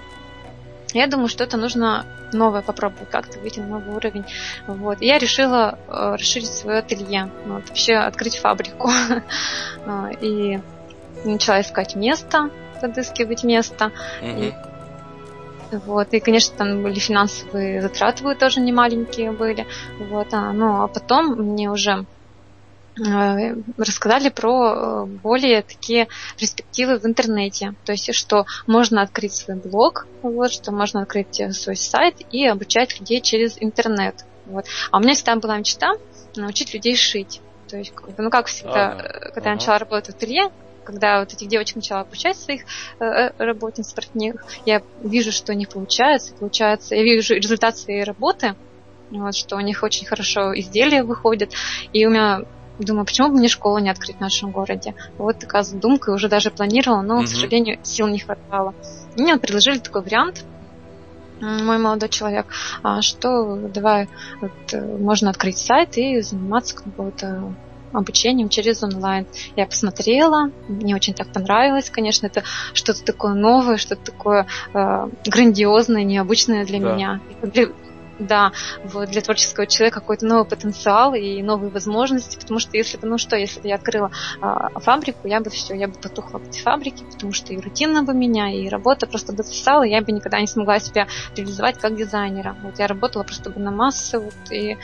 Я думаю, что это нужно новое попробовать, как-то выйти на новый уровень. Вот. И я решила э, расширить свое ателье, вот, вообще открыть фабрику. А, [laughs] и начала искать место, подыскивать место. И, вот. И, конечно, там были финансовые затраты тоже не маленькие были. Вот. А, ну, а потом мне уже Э, рассказали про э, более такие перспективы в интернете. То есть, что можно открыть свой блог, вот, что можно открыть э, свой сайт и обучать людей через интернет. Вот. А у меня всегда была мечта научить людей шить. То есть, ну как всегда, ага. когда ага. я начала работать в ателье, когда вот этих девочек начала обучать своих э, работниц, партнеров, я вижу, что у них получается, получается, я вижу результат своей работы, вот, что у них очень хорошо изделия выходят, и у меня Думаю, почему бы мне школу не открыть в нашем городе? Вот такая задумка, уже даже планировала, но, угу. к сожалению, сил не хватало. И мне предложили такой вариант, мой молодой человек, а, что давай вот, э, можно открыть сайт и заниматься каким-то обучением через онлайн. Я посмотрела, мне очень так понравилось, конечно, это что-то такое новое, что-то такое э, грандиозное, необычное для да. меня. Для, да, вот для творческого человека какой-то новый потенциал и новые возможности, потому что если бы, ну что, если бы я открыла а, фабрику, я бы все, я бы потухла в этой фабрике, потому что и рутина бы меня, и работа просто бы засала, я бы никогда не смогла себя реализовать как дизайнера. Вот я работала просто бы на массы, вот, и,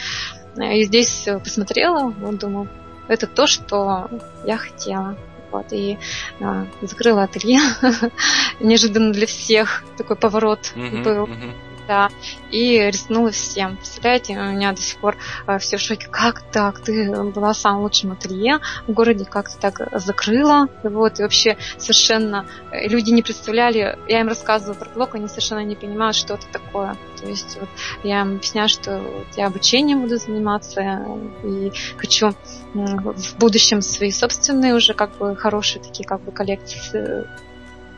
и здесь посмотрела, вот думаю, это то, что я хотела. Вот, и а, закрыла ателье. [laughs] Неожиданно для всех такой поворот uh-huh, был. Uh-huh да, и рискнула всем. Представляете, у меня до сих пор э, все в шоке. Как так? Ты была самым лучшим ателье в городе, как ты так закрыла? Вот, и вообще совершенно э, люди не представляли, я им рассказывала про блог, они совершенно не понимают, что это такое. То есть вот, я им объясняю, что вот, я обучением буду заниматься и хочу в будущем свои собственные уже как бы хорошие такие как бы коллекции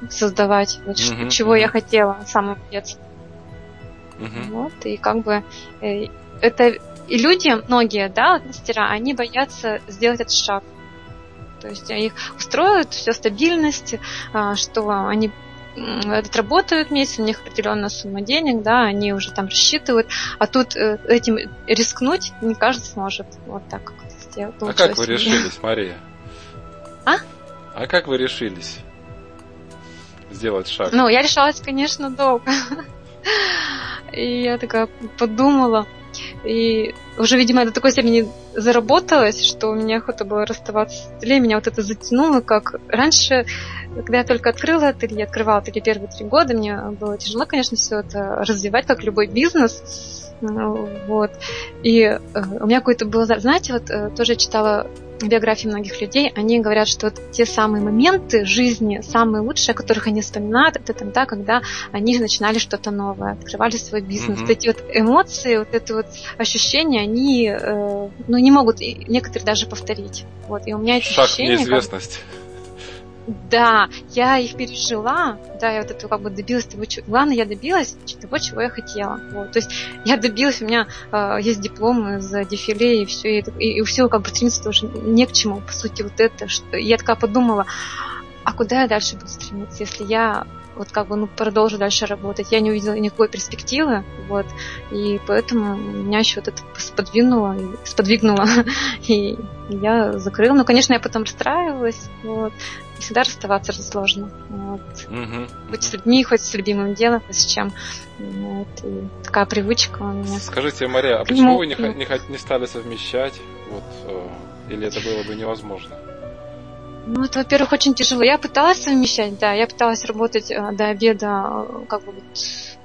создавать, вот, mm-hmm. чего я хотела с самого детства. Угу. Вот, и как бы э, это и люди, многие, да, мастера, они боятся сделать этот шаг. То есть их устроит все стабильность, а, что они отработают месяц, у них определенная сумма денег, да, они уже там рассчитывают, а тут э, этим рискнуть не каждый сможет. Вот так как сделать. А как вы решились, [laughs] Мария? А? А как вы решились сделать шаг? Ну, я решалась, конечно, долго. [laughs] И я такая подумала. И уже, видимо, до такой степени заработалась, что у меня охота было расставаться с ателье. Меня вот это затянуло, как раньше, когда я только открыла ателье, открывала ателье первые три года, мне было тяжело, конечно, все это развивать, как любой бизнес. Вот. И э, у меня какой-то был... Знаете, вот э, тоже читала биографии многих людей, они говорят, что вот те самые моменты жизни, самые лучшие, о которых они вспоминают, это тогда, когда они начинали что-то новое, открывали свой бизнес. Mm-hmm. Вот эти вот эмоции, вот это вот ощущения, они э, ну, не могут некоторые даже повторить. Вот, и у меня эти Шаг ощущения... неизвестность. Как да, я их пережила, да, я вот это как бы добилась того, чего... Главное, я добилась того, чего я хотела. Вот. То есть я добилась, у меня э, есть диплом из дефиле, и все, и, и, и все как бы стремиться тоже не к чему, по сути, вот это. Что... Я такая подумала, а куда я дальше буду стремиться, если я вот как бы ну, продолжу дальше работать. Я не увидела никакой перспективы, вот, и поэтому меня еще вот это сподвинуло, сподвигнуло, [laughs] и я закрыла. Ну, конечно, я потом расстраивалась, вот, всегда расставаться сложно. Вот. Угу. Быть с людьми, хоть с любимым делом, с чем. Вот. И такая привычка у меня. Скажите, Мария, а почему вы не, не, не стали совмещать? Вот, э, или это было бы невозможно? Ну, это, во-первых, очень тяжело. Я пыталась совмещать, да, я пыталась работать э, до обеда, э, как бы вот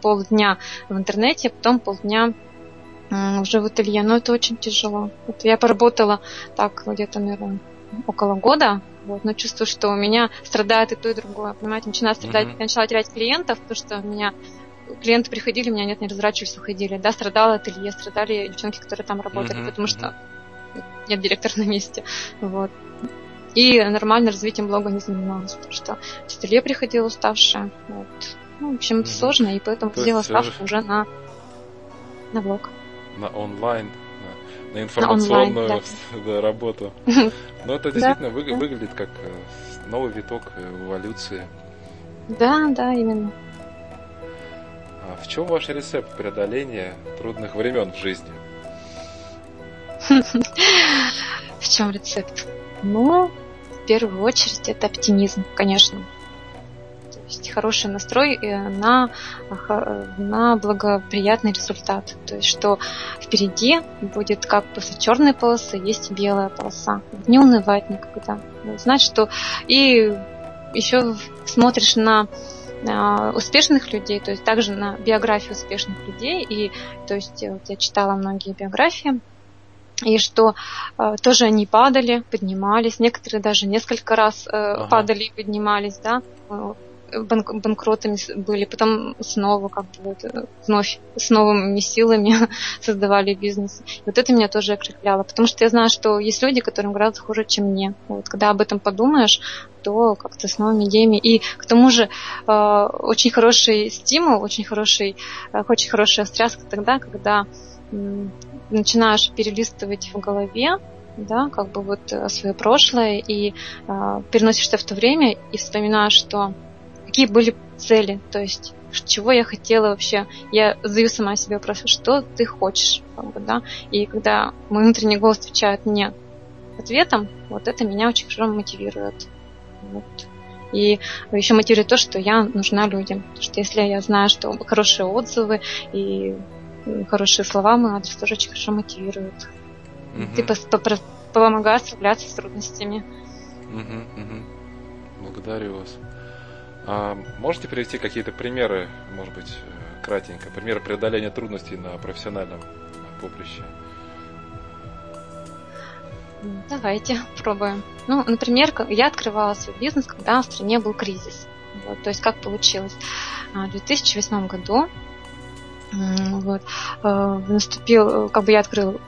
полдня в интернете, потом полдня уже в ателье, но это очень тяжело. Вот я поработала так где-то, наверное, около года, вот, но чувствую, что у меня страдает и то, и другое. Понимаете, начинаю страдать, mm-hmm. начала терять клиентов, потому что у меня клиенты приходили, меня нет, не разворачивались, уходили. Да, страдала ателье, страдали девчонки, которые там работали, mm-hmm. потому что нет директора на месте. Вот. И нормально развитием блога не занималась, потому что в ателье приходила уставшая. Вот. Ну, в общем, это mm-hmm. сложно, и поэтому То сделала ставку уже на, на блог. На онлайн, на, информационную онлайн, да. [laughs] Да, работу. [laughs] Но это действительно вы, выглядит как э, новый виток эволюции. Да, да, именно. А в чем ваш рецепт преодоления трудных времен в жизни? [laughs] В чем рецепт? Ну, в первую очередь это оптимизм, конечно. Хороший настрой э, на, на благоприятный результат. То есть что впереди будет как после черной полосы есть белая полоса. Не унывать никогда. Знать, что и еще смотришь на успешных людей, то есть также на биографию успешных людей, и то есть вот я читала многие биографии, и что э, тоже они падали, поднимались, некоторые даже несколько раз э, ага. падали и поднимались, да, банк, банкротами были, потом снова как бы вот, вновь с новыми силами [laughs] создавали бизнес. И вот это меня тоже окрепляло, потому что я знаю, что есть люди, которым гораздо хуже, чем мне. Вот, когда об этом подумаешь, то как-то с новыми идеями. И к тому же э, очень хороший стимул, очень хороший, э, очень хорошая встряска тогда, когда э, начинаешь перелистывать в голове да, как бы вот э, свое прошлое и э, переносишься в то время и вспоминаешь, что какие были цели, то есть чего я хотела вообще. Я задаю сама себе вопрос, что ты хочешь, как бы, да. И когда мой внутренний голос отвечает мне ответом, вот это меня очень хорошо мотивирует. Вот. И еще мотивирует то, что я нужна людям. Потому что если я знаю, что хорошие отзывы и хорошие слова мой адрес тоже очень хорошо мотивируют. Угу. Ты помогает справляться с трудностями. Угу, угу. Благодарю вас. А можете привести какие-то примеры, может быть, э, кратенько, примеры преодоления трудностей на профессиональном поприще? Давайте [laughs] пробуем. Ну, например, я открывала свой бизнес, когда в стране был кризис. Вот, то есть как получилось? А, в 2008 году вот, э, наступил, как бы я открыл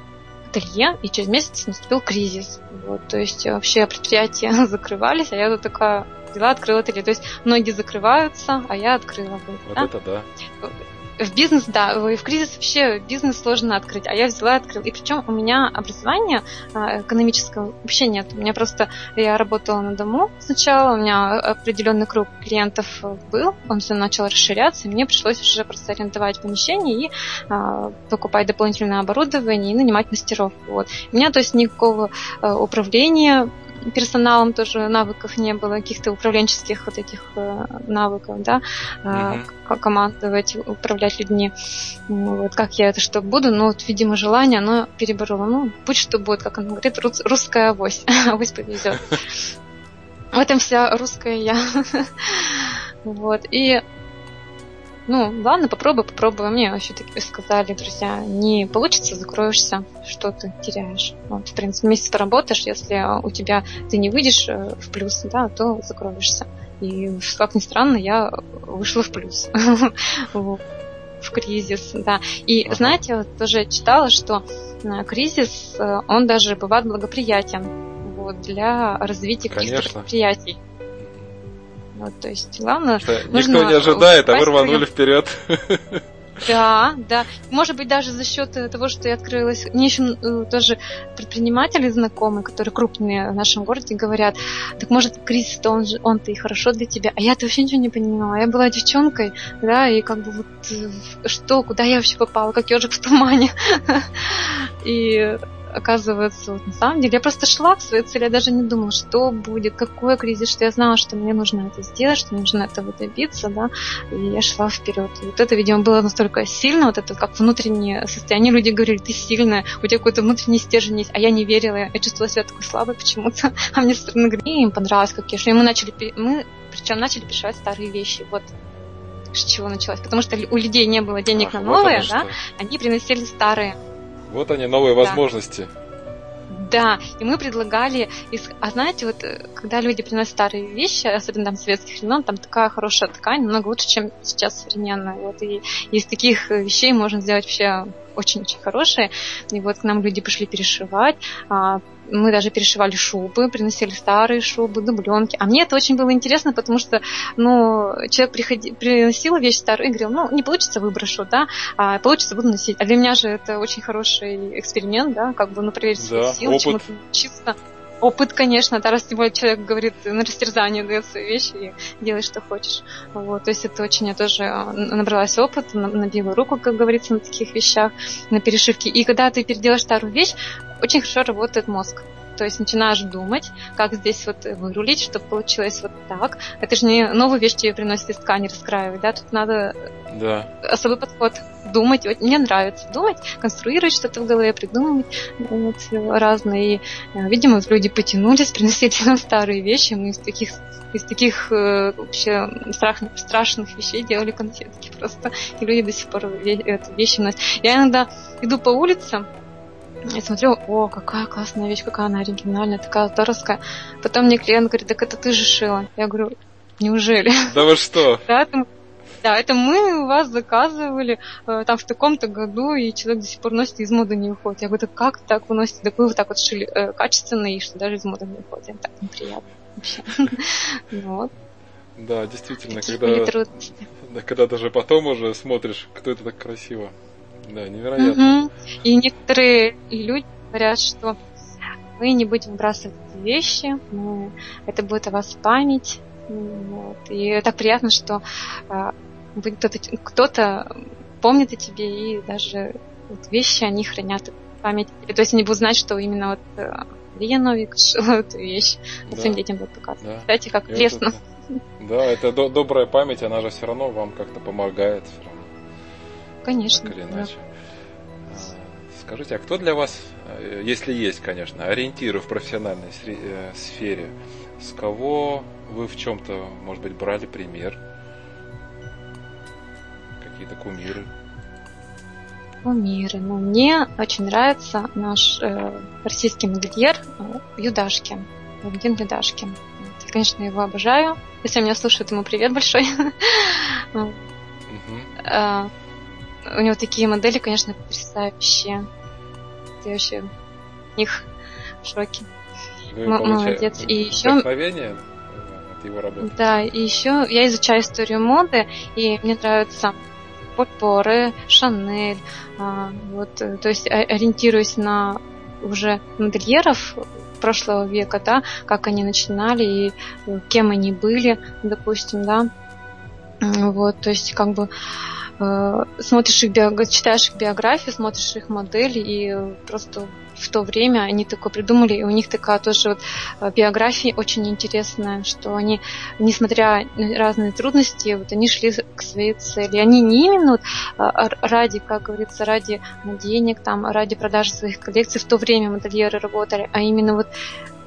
ателье, и через месяц наступил кризис. Вот, то есть вообще предприятия [laughs] закрывались, а я тут такая взяла, открыла ателье. То есть многие закрываются, а я открыла. Вот да? это да. В бизнес, да, в кризис вообще бизнес сложно открыть, а я взяла и открыла. И причем у меня образования а, экономического вообще нет. У меня просто, я работала на дому сначала, у меня определенный круг клиентов был, он все начал расширяться, и мне пришлось уже просто арендовать помещение и а, покупать дополнительное оборудование и нанимать мастеров. Вот. У меня, то есть, никакого а, управления персоналом тоже навыков не было, каких-то управленческих вот этих э, навыков, да, mm-hmm. командовать, управлять людьми. Вот как я это что буду, но вот, видимо, желание, оно перебороло. Ну, будь что будет, как он говорит, русская авось, [laughs] авось повезет. [laughs] В этом вся русская я. [laughs] Вот. И ну, ладно, попробуй, попробуй. Мне вообще таки сказали, друзья, не получится, закроешься, что ты теряешь. Вот, в принципе, месяц поработаешь, если у тебя ты не выйдешь э, в плюс, да, то закроешься. И, как ни странно, я вышла в плюс [laughs] в кризис, да. И ага. знаете, вот тоже читала, что э, кризис, э, он даже бывает благоприятен вот, для развития каких-то предприятий. Вот, то есть, главное... Что никто не ожидает, а вы рванули вперед. Да, да. Может быть, даже за счет того, что я открылась. Мне еще э, тоже предприниматели знакомые, которые крупные в нашем городе, говорят, так может, кризис-то он, он-то и хорошо для тебя. А я-то вообще ничего не понимала. Я была девчонкой, да, и как бы вот э, что, куда я вообще попала, как ежик в тумане. [laughs] И оказывается, вот на самом деле, я просто шла к своей цели, я даже не думала, что будет, какой кризис, что я знала, что мне нужно это сделать, что мне нужно этого добиться, да, и я шла вперед. И вот это, видимо, было настолько сильно, вот это как внутреннее состояние. Люди говорили, ты сильная, у тебя какой-то внутренний стержень есть, а я не верила, я чувствовала себя такой слабой почему-то, [laughs] а мне со стороны говорили, им понравилось, как я шла. И мы начали, мы причем начали перешивать старые вещи, вот с чего началось. Потому что у людей не было денег Ах, на новые, вот да, они приносили старые. Вот они, новые да. возможности. Да, и мы предлагали, а знаете, вот э, когда люди приносят старые вещи, особенно там советских времен, там такая хорошая ткань, намного лучше, чем сейчас современная. Вот, и из таких э, вещей можно сделать вообще очень-очень хорошие. И вот к нам люди пришли перешивать, а, мы даже перешивали шубы, приносили старые шубы, дубленки. А мне это очень было интересно, потому что, ну, человек приходи, приносил вещь старую и говорил, ну, не получится, выброшу, да, а получится, буду носить. А для меня же это очень хороший эксперимент, да, как бы, ну, проверить свои да, силы, чему-то научиться. Опыт, конечно, да, раз тем человек говорит, на растерзание дает свои вещи и делай, что хочешь. Вот, то есть это очень, я тоже а, набралась опыта, набила руку, как говорится, на таких вещах, на перешивке. И когда ты переделаешь старую вещь, очень хорошо работает мозг. То есть начинаешь думать, как здесь вот вырулить, чтобы получилось вот так. Это же не новую вещь тебе приносит из ткани раскраивать, да? Тут надо да. особый подход. Думать. Вот мне нравится думать, конструировать что-то в голове, придумывать вот, разные. И, э, видимо, люди потянулись, [laughs] приносили нам старые вещи. Мы из таких из таких э, вообще страшных, страшных вещей делали конфетки просто. И люди до сих пор эту вещи носят. Я иногда иду по улице, я смотрю, о, какая классная вещь, какая она оригинальная, такая здоровская. Потом мне клиент говорит, так это ты же шила. Я говорю, неужели? [laughs] Да вы что? Да, это, да, это мы у вас заказывали э, там в таком-то году, и человек до сих пор носит и из моды не уходит. Я говорю, так как так вы носите? Так вы вот так вот шили э, качественно, и что даже из моды не уходит. Так неприятно вообще. [laughs] Вот. Да, действительно, когда, когда даже потом уже смотришь, кто это так красиво. Да, невероятно. Угу. И некоторые люди говорят, что мы не будем выбрасывать эти вещи, мы, это будет о вас память. Вот. И так приятно, что а, кто-то, кто-то помнит о тебе, и даже вот вещи они хранят память. То есть они будут знать, что именно вот э, Лия Новик шила [laughs] эту вещь. Да. Своим детям будет показывать. Да. Кстати, как лестно. Да, это до- добрая память, она же все равно вам как-то помогает. Все равно. Конечно. Так или иначе. Да. Скажите, а кто для вас, э, если есть, конечно, ориентиры в профессиональной э, сфере, с кого вы в чем-то, может быть, брали пример? Какие-то кумиры? Кумиры. Ну, мне очень нравится наш э, российский модельер э, Юдашкин. Валентин Юдашкин. Я, конечно, его обожаю. Если меня слушают, ему привет большой. [laughs] у него такие модели, конечно, потрясающие. Ты вообще в них в шоке. Ну, Молодец. И еще... от его работы. Да, и еще я изучаю историю моды, и мне нравятся Порпоры, Шанель, а, вот, э, то есть ориентируясь на уже модельеров прошлого века, да, как они начинали и э, кем они были, допустим, да, вот, то есть как бы Э, смотришь их био... читаешь их биографию, смотришь их модель, и просто в то время они такое придумали, и у них такая тоже вот э, биография очень интересная, что они, несмотря на разные трудности, вот они шли к своей цели. Они не именно вот э, ради, как говорится, ради денег, там, ради продажи своих коллекций в то время модельеры работали, а именно вот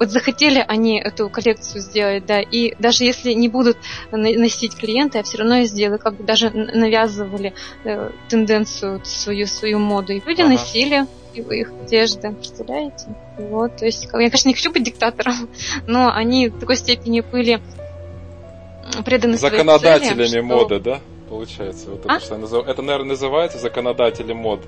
вот захотели они эту коллекцию сделать, да, и даже если не будут носить клиенты, я все равно ее сделаю, как бы даже навязывали э, тенденцию свою, свою моду, и люди ага. носили их одежды, представляете? Вот, то есть, я, конечно, не хочу быть диктатором, [laughs] но они в такой степени были преданы Законодателями моды, что... да? Получается. Вот а? это, что, это, наверное, называется законодатели мод.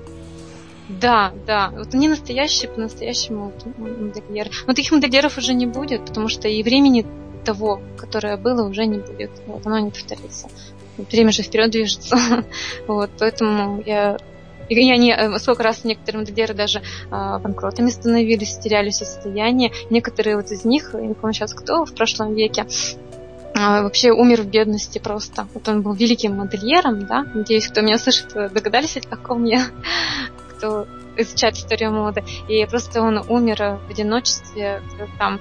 Да, да. Вот они настоящие, по-настоящему модельеры. Но таких модельеров уже не будет, потому что и времени того, которое было, уже не будет. Вот, оно не повторится. Время же вперед движется. [laughs] вот, поэтому я и они, э, сколько раз некоторые модельеры даже а, банкротами становились, теряли состояние. Некоторые вот из них, я не помню сейчас кто, в прошлом веке, а, вообще умер в бедности просто. Вот он был великим модельером, да. Надеюсь, кто меня слышит, догадались, о каком я кто изучать историю моды. И просто он умер в одиночестве там,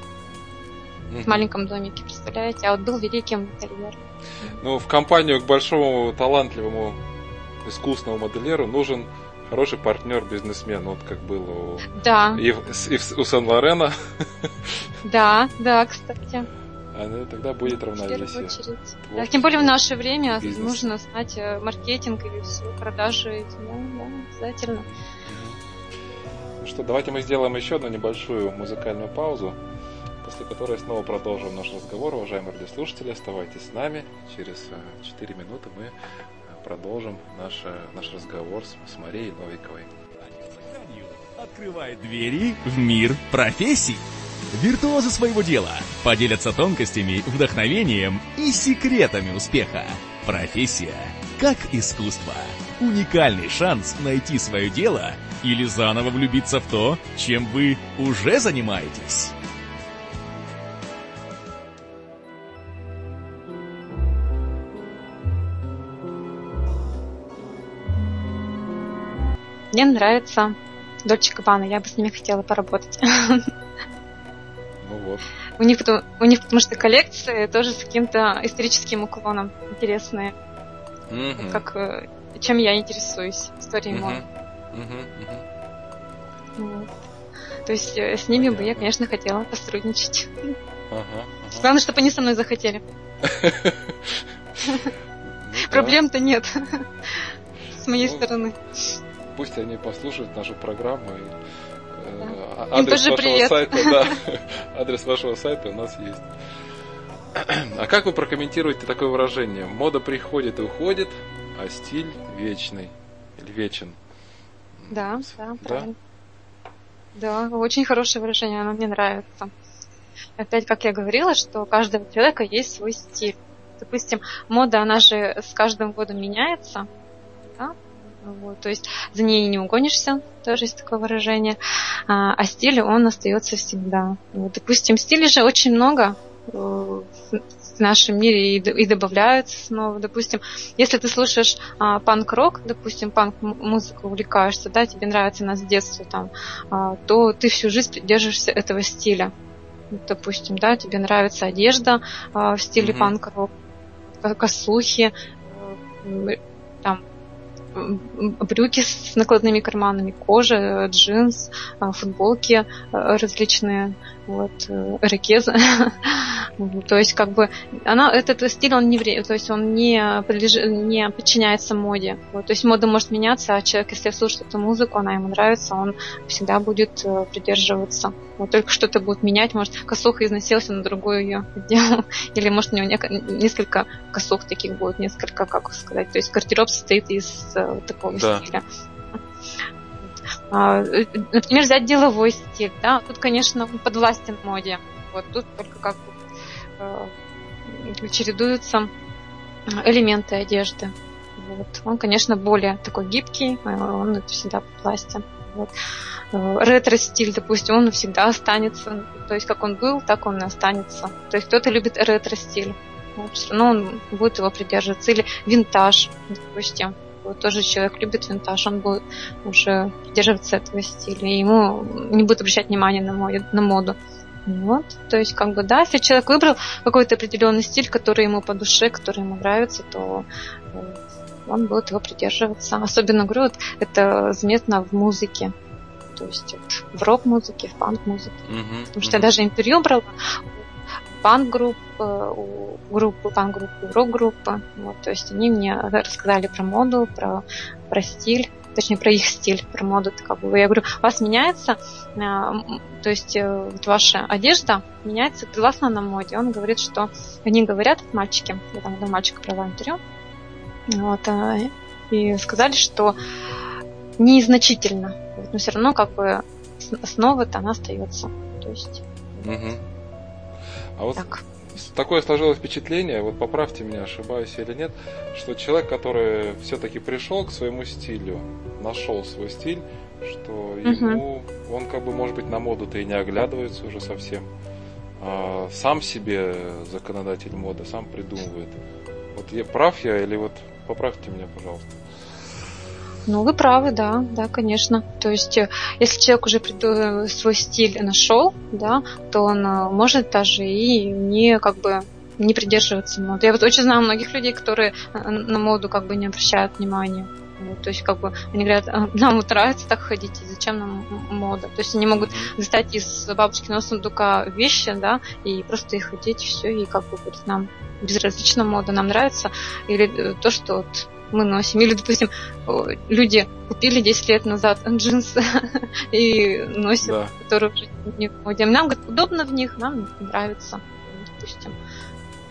в маленьком домике, представляете? А вот был великим модельером. Ну, в компанию к большому талантливому искусственному модельеру нужен хороший партнер, бизнесмен, вот как было у, да. и, и у Сен-Лорена. Да, да, кстати. А тогда будет равновесие. Да, тем более в наше время бизнес. нужно знать э, маркетинг и все, продажи. Да, да, обязательно. Ну что, давайте мы сделаем еще одну небольшую музыкальную паузу, после которой снова продолжим наш разговор. Уважаемые радиослушатели, оставайтесь с нами. Через 4 э, минуты мы продолжим наш, наш разговор с, с Марией Новиковой. Открывает двери в мир профессий. Виртуозы своего дела поделятся тонкостями, вдохновением и секретами успеха. Профессия как искусство. Уникальный шанс найти свое дело или заново влюбиться в то, чем вы уже занимаетесь. Мне нравится Дольче Габбана, я бы с ними хотела поработать. [laughs] Ну вот. У них, потому, у них потому что коллекции тоже с каким-то историческим уклоном интересные. Mm-hmm. Как, э, чем я интересуюсь, историей mm-hmm. моды. Mm-hmm. Вот. То есть э, с ними Понятно. бы я, конечно, хотела. Ага, ага. Главное, чтобы они со мной захотели. Ну Проблем-то нет. [laughs] С моей ну, стороны пусть они послушают нашу программу. И, э, а, адрес вашего привет. сайта, да, [laughs] адрес вашего сайта у нас есть. А как вы прокомментируете такое выражение? Мода приходит и уходит, а стиль вечный или вечен? Да, да, правильно. Да, очень хорошее выражение, оно мне нравится. Опять, как я говорила, что у каждого человека есть свой стиль. Допустим, мода, она же с каждым годом меняется, да? Вот, то есть за ней не угонишься, тоже есть такое выражение. А, а стиль, он остается всегда. Вот, допустим, стилей же очень много э, в нашем мире и, и добавляются снова. Допустим, если ты слушаешь а, панк-рок, допустим, панк-музыку увлекаешься, да, тебе нравится она с детства там, а, то ты всю жизнь придерживаешься этого стиля. Допустим, да, тебе нравится одежда а, в стиле mm-hmm. панк-рок, косухи, э, брюки с накладными карманами, кожа, джинс, а, футболки э, различные, вот, э, ракезы. [laughs] то есть, как бы, она, этот стиль, он не, то есть, он не, не подчиняется моде. Вот, то есть, мода может меняться, а человек, если слушает эту музыку, она ему нравится, он всегда будет э, придерживаться. Вот только что-то будет менять, может, косуха износился, на другую ее сделал. [laughs] Или, может, у него несколько косух таких будет, несколько, как сказать. То есть, гардероб состоит из вот такого да. стиля. А, например, взять деловой стиль, да, тут, конечно, подвластен моде. Вот тут только как бы э, чередуются элементы одежды. Вот. Он, конечно, более такой гибкий, э, он всегда подвластен. Вот. Э, ретро-стиль, допустим, он всегда останется. То есть, как он был, так он и останется. То есть, кто-то любит ретро-стиль. Вот, все равно он будет его придерживаться. Или винтаж, допустим вот тоже человек любит винтаж, он будет уже придерживаться этого стиля, и ему не будет обращать внимание на, моду, на моду. Вот, то есть, как бы, да, если человек выбрал какой-то определенный стиль, который ему по душе, который ему нравится, то э, он будет его придерживаться. Особенно, говорю, вот, это заметно в музыке. То есть вот, в рок-музыке, в панк-музыке. Mm-hmm. Потому что mm-hmm. я даже интервью брала панк-групп, у группы, панк-группы, рок-группы. Вот, то есть они мне рассказали про моду, про, про стиль, точнее про их стиль, про моду. Бы. Я говорю, у вас меняется, а, то есть э, вот ваша одежда меняется согласно на моде. Он говорит, что они говорят, мальчики, я там два мальчика брала интервью, вот, а, и сказали, что незначительно, но все равно как бы основа-то она остается. То есть. Угу. А вот так. такое сложилось впечатление, вот поправьте меня, ошибаюсь или нет, что человек, который все-таки пришел к своему стилю, нашел свой стиль, что ему, угу. он как бы, может быть, на моду-то и не оглядывается уже совсем. А сам себе законодатель моды, сам придумывает. Вот я прав я или вот поправьте меня, пожалуйста. Ну, вы правы, да, да, конечно. То есть, э, если человек уже э, свой стиль нашел, да, то он э, может даже и не как бы не придерживаться моды. Я вот очень знаю многих людей, которые на моду как бы не обращают внимания. Вот, то есть, как бы, они говорят, «А, нам вот нравится так ходить, и зачем нам мода? То есть, они могут достать из бабушкиного сундука вещи, да, и просто их одеть, все, и как бы, говорить, нам безразлична мода, нам нравится, или то, что вот мы носим. Или, допустим, люди купили 10 лет назад [laughs] джинсы и носят, да. которые уже не ходим. Нам говорит, удобно в них, нам нравится, допустим.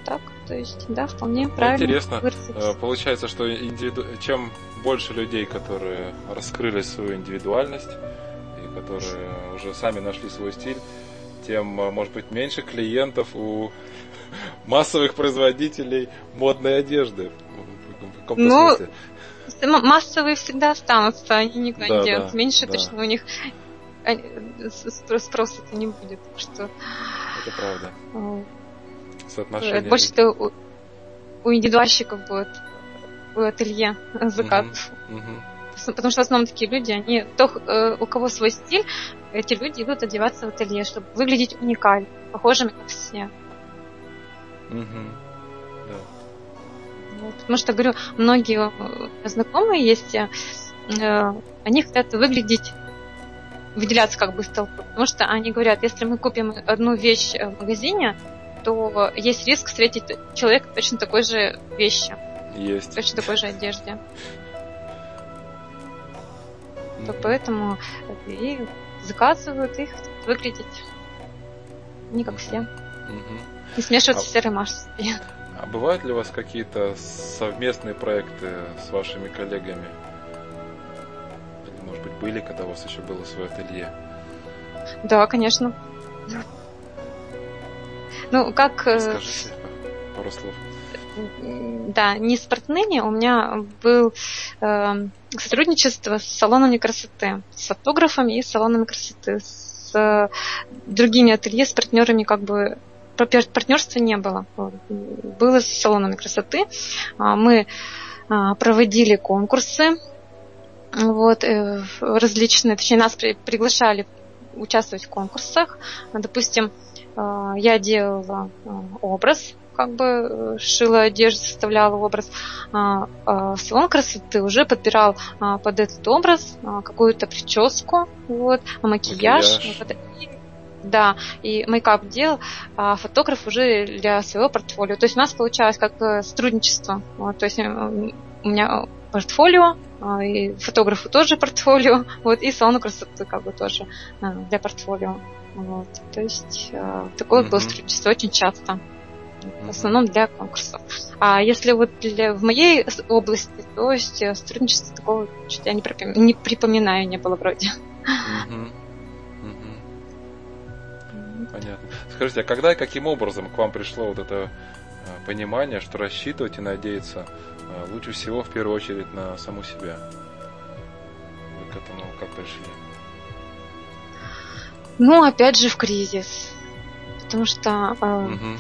Так, то есть, да, вполне правильно. Интересно. Выразить. Э, получается, что индивиду... чем больше людей, которые раскрыли свою индивидуальность и которые уже сами нашли свой стиль, тем, э, может быть, меньше клиентов у [laughs] массовых производителей модной одежды каком-то ну, смысле. Массовые всегда останутся, они никуда да, не денутся. Да, Меньше да. точно у них спроса-то не будет. Так что... Это правда. Соотношение. Больше-то у, у индивидуальщиков будет в ателье закатов. Угу, угу. Потому что в основном такие люди, они, то, э, у кого свой стиль, эти люди идут одеваться в ателье, чтобы выглядеть уникально, похожими как все. Угу. Потому что, говорю, многие э, знакомые есть, э, они хотят выглядеть выделяться как бы из толпы. Потому что они говорят, если мы купим одну вещь в магазине, то есть риск встретить человека точно такой же вещи. Есть. Точно такой же одежде. Mm-hmm. То поэтому и заказывают их выглядеть не как все. Mm-hmm. А... с серой массой. А бывают ли у вас какие-то совместные проекты с вашими коллегами? Или, может быть, были, когда у вас еще было свое ателье? Да, конечно. Ну, как... Э, Расскажите пару слов. Да, не с партнерами, у меня был э, сотрудничество с салонами красоты, с фотографами и салонами красоты, с э, другими ателье, с партнерами как бы партнерства не было. Было с салонами красоты. А, мы а, проводили конкурсы вот, э, различные, точнее, нас приглашали участвовать в конкурсах. Допустим, а, я делала образ, как бы шила одежду, составляла образ. Салон красоты уже подбирал под этот образ какую-то прическу, вот, макияж. макияж. Да, и мейкап делал, а фотограф уже для своего портфолио. То есть у нас получалось как э, сотрудничество. Вот, то есть э, у меня портфолио, а, и фотографу тоже портфолио, [laughs] вот, и салону красоты как бы тоже э, для портфолио. Вот. То есть такое mm-hmm. было сотрудничество очень часто. В основном для конкурсов. А если вот для, в моей области, то есть сотрудничества такого что-то я не, припоминаю, не припоминаю, не было вроде. Mm-hmm. Понятно. Скажите, а когда и каким образом к вам пришло вот это э, понимание, что рассчитывать и надеяться э, лучше всего в первую очередь на саму себя? Вы к этому как пришли? Ну, опять же, в кризис. Потому что э, угу.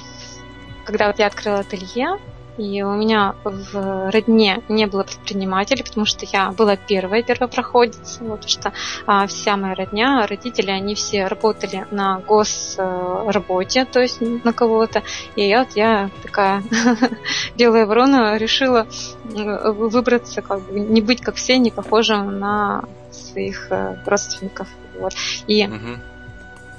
когда вот я открыла ателье, и у меня в родне не было предпринимателей, потому что я была первая первопроходец, вот, что а, вся моя родня, родители, они все работали на госработе, то есть на кого-то. И я, вот, я такая [laughs] белая ворона решила выбраться, как бы не быть как все, не похожим на своих э, родственников. Вот. И uh-huh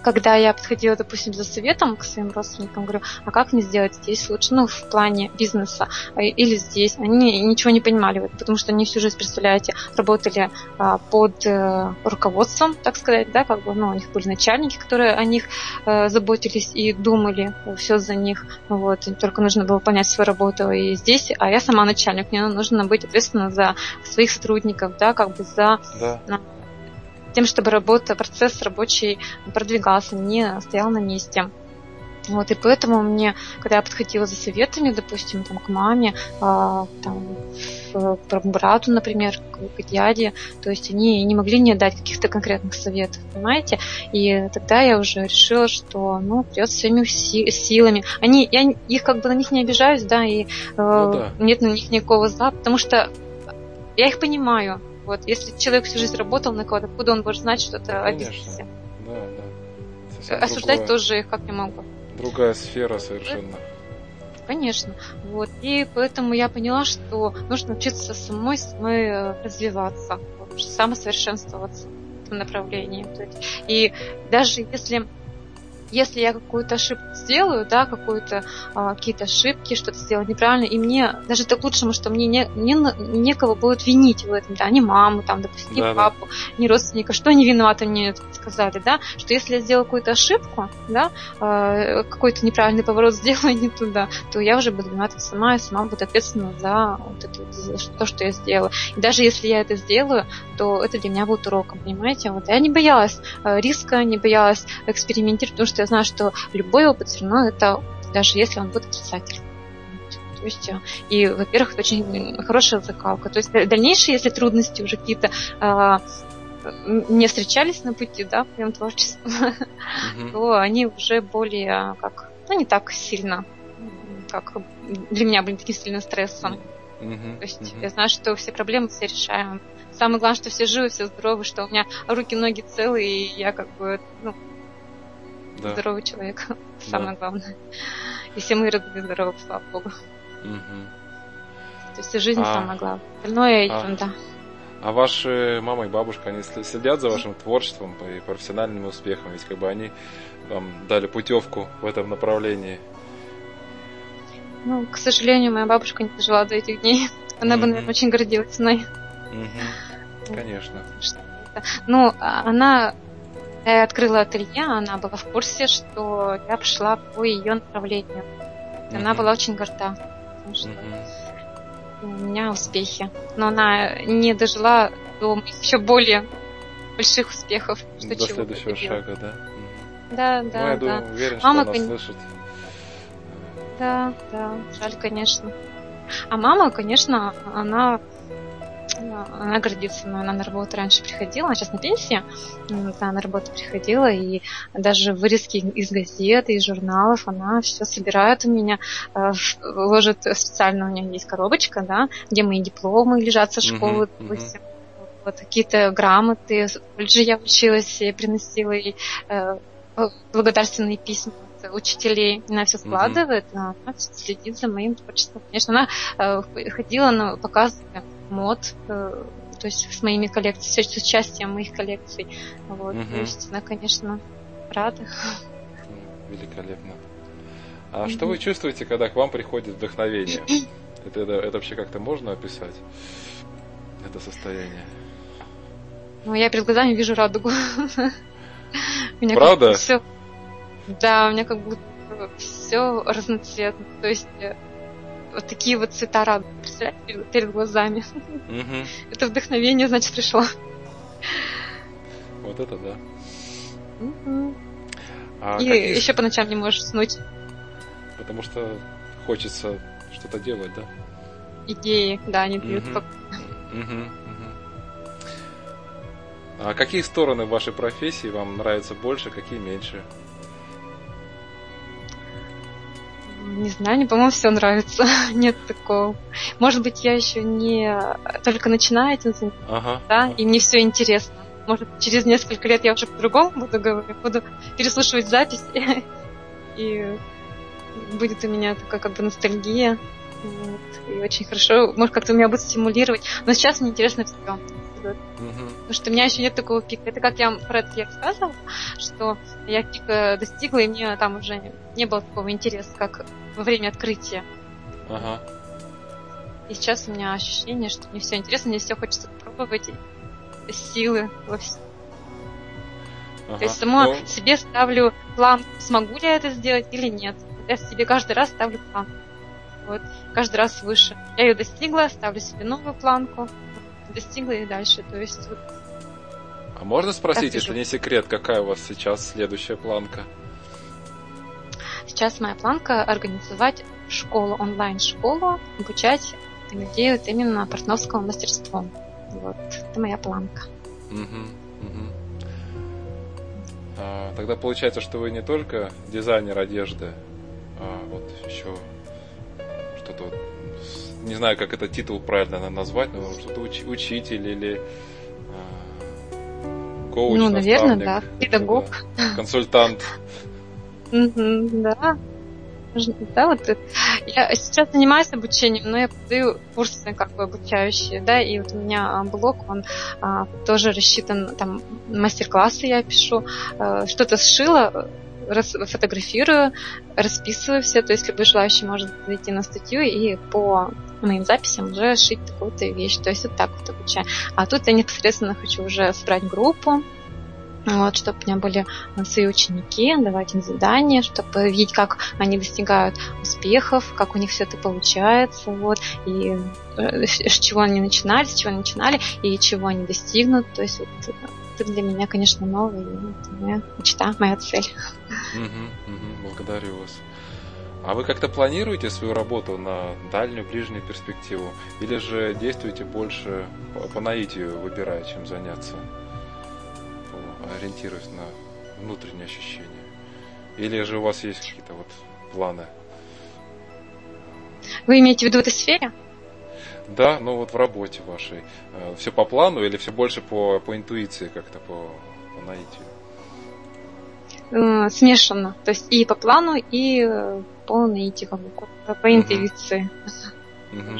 когда я подходила, допустим, за советом к своим родственникам, говорю, а как мне сделать здесь лучше, ну, в плане бизнеса а, или здесь, они ничего не понимали, вот, потому что они всю жизнь, представляете, работали а, под э, руководством, так сказать, да, как бы, ну, у них были начальники, которые о них э, заботились и думали все за них, вот, им только нужно было понять свою работу и здесь, а я сама начальник, мне нужно быть ответственна за своих сотрудников, да, как бы за да тем, чтобы работа, процесс рабочий продвигался, не стоял на месте. Вот, и поэтому мне, когда я подходила за советами, допустим, там, к маме, э, там, к брату, например, к, к дяде, то есть они не могли мне дать каких-то конкретных советов, понимаете? И тогда я уже решила, что, ну, придется своими силами. Они, я их как бы на них не обижаюсь, да, и э, ну, да. нет на них никакого зла, потому что я их понимаю, Вот. Если человек всю жизнь работал на кого-то, откуда он может знать что-то о бизнесе? Да, да. Совсем Осуждать другое- тоже их как не могу. Другая сфера совершенно. Конечно. Вот. И поэтому я поняла, что нужно учиться самой, самой э, развиваться, вот, самосовершенствоваться в этом направлении. И даже если если я какую-то ошибку сделаю, да, какую-то а, какие-то ошибки, что-то сделать неправильно, и мне даже это к лучшему, что мне не, не, некого будет винить в этом, да, ни маму, там, допустим, ни Да-да. папу, ни родственника, что они виноваты мне сказали, да, что если я сделаю какую-то ошибку, да, э, какой-то неправильный поворот [laughs] сделаю не туда, то я уже буду виновата сама, и сама буду ответственна за вот это, за то, что я сделала. И даже если я это сделаю, то это для меня будет уроком, понимаете? Вот я не боялась э, риска, не боялась экспериментировать, потому что я знаю, что любой опыт все равно это, даже если он будет отрицательный. Вот. То есть, э, и, во-первых, это очень хорошая закалка. То есть д- дальнейшие, если трудности уже какие-то э, м, не встречались на пути, да, в моем творчестве, то они уже более как, ну не так сильно, как для меня были таким сильным стрессом. То есть я знаю, что все проблемы все решаем. Самое главное, что все живы, все здоровы, что у меня руки, ноги целые, и я как бы ну, Да. здоровый человек. [laughs] Самое главное. И все мои родные здоровы, слава богу. Мгм. То есть жизнь А. самое главное. Остальное А. ерунда. А ваши мама и бабушка, они следят за вашим творчеством и профессиональными успехами? Ведь как бы они вам дали путевку в этом направлении. Ну, к сожалению, моя бабушка не дожила до этих дней. [laughs] Она бы, Мгм. наверное, очень гордилась мной. Мгм. Конечно. это. Ну, а она я открыла ателье, она была в курсе, что я пошла по ее направлению. И Она была очень горда, потому что Мгм. у меня успехи. Но она не дожила до еще более больших успехов. Что До чего следующего добилась. шага, да? Мгм. Да, ну, да, я да. думаю, уверен, что Мама, она кон- слышит. Да, да, жаль, конечно. А мама, конечно, она она гордится мной. Она на работу раньше приходила, она сейчас на пенсии. Она на работу приходила, и даже вырезки из газет, из журналов она все собирает у меня, э, ложит специально, у нее есть коробочка, да, где мои дипломы лежат со школы, мгм. допустим. Вот какие-то грамоты, колледже я училась, я приносила ей э, благодарственные письма учителей. Она все складывает, а она следит за моим творчеством. Конечно, она э, ходила на показы мод, э, то есть с моими коллекциями, с участием моих коллекций. Вот, Мгм. То есть она, конечно, рада. Великолепно. А что вы чувствуете, когда к вам приходит вдохновение? [clears throat] Это, это, это вообще как-то можно описать? Это состояние. Ну, я перед глазами вижу радугу. [laughs] Меня Правда? Все... Да, у меня как будто все разноцветно. То есть э, вот такие вот цвета радуги, представляете, перед, глазами. Мгм. Это вдохновение, значит, пришло. Вот это да. Мгм. А И какие- еще по ночам не можешь уснуть. Потому что хочется что-то делать, да? Идеи, да, они дают Мгм, мгм. А какие стороны вашей профессии вам нравятся больше, какие меньше? Не знаю, мне, по-моему, все нравится. [laughs] Нет такого. Может быть, я еще не только начинаю этим заниматься, Ага. да, ага. и мне все интересно. Может, через несколько лет я уже по-другому буду говорить, буду переслушивать запись, [laughs] и будет у меня такая как бы ностальгия. Вот. И очень хорошо, может, как-то меня будет стимулировать. Но сейчас мне интересно все. Мгм. Потому что у меня еще нет такого пика. Это как я про это я рассказывала, что я пика достигла, и мне там уже не было такого интереса, как во время открытия. Ага. И сейчас у меня ощущение, что мне все интересно, мне все хочется попробовать, и силы во всем. ага. То есть сама Ну, себе ставлю план, смогу ли я это сделать или нет. Я себе каждый раз ставлю план. Вот, каждый раз выше. Я ее достигла, ставлю себе новую планку, достигла и дальше. То есть вот, а можно спросить, если не секрет, какая у вас сейчас следующая планка? сейчас моя планка организовать школу, онлайн-школу, обучать людей вот именно портновскому мастерству. Вот, это моя планка. Мгм, мгм. А, тогда получается, что вы не только дизайнер одежды, а вот еще что-то вот не знаю, как это титул правильно назвать, но что-то уч, учитель или э, коуч, Ну, наверное, да. Педагог. Консультант. Да. Да, вот я сейчас занимаюсь обучением, но я подаю курсы как бы обучающие, да, и вот у меня а, блог, он а, тоже рассчитан, там мастер-классы я пишу, а, что-то сшила, рас, фотографирую, расписываю все, то есть любой желающий может зайти на статью и по моим записям уже шить такую-то вещь, то есть вот так вот обучаю. А тут я непосредственно хочу уже собрать группу, вот, чтобы у меня были свои ученики, давать им задания, чтобы видеть, как они достигают успехов, как у них все это получается, вот, и э, с чего они начинали, с чего они начинали, и чего они достигнут. То есть вот, это для меня, конечно, новое, это моя мечта, моя цель. Угу, угу, благодарю вас. А вы как-то планируете свою работу на дальнюю, ближнюю перспективу? Или же действуете больше по наитию, выбирая, чем заняться? ориентируясь на внутренние ощущения? Или же у вас есть какие-то вот планы? Вы имеете в виду в этой сфере? Да, ну вот в работе вашей. Э, все по плану или все больше по, по интуиции как-то, по, по наитию? Э, смешанно. То есть и по плану, и э, по наитию, как бы, по, интуиции. Угу.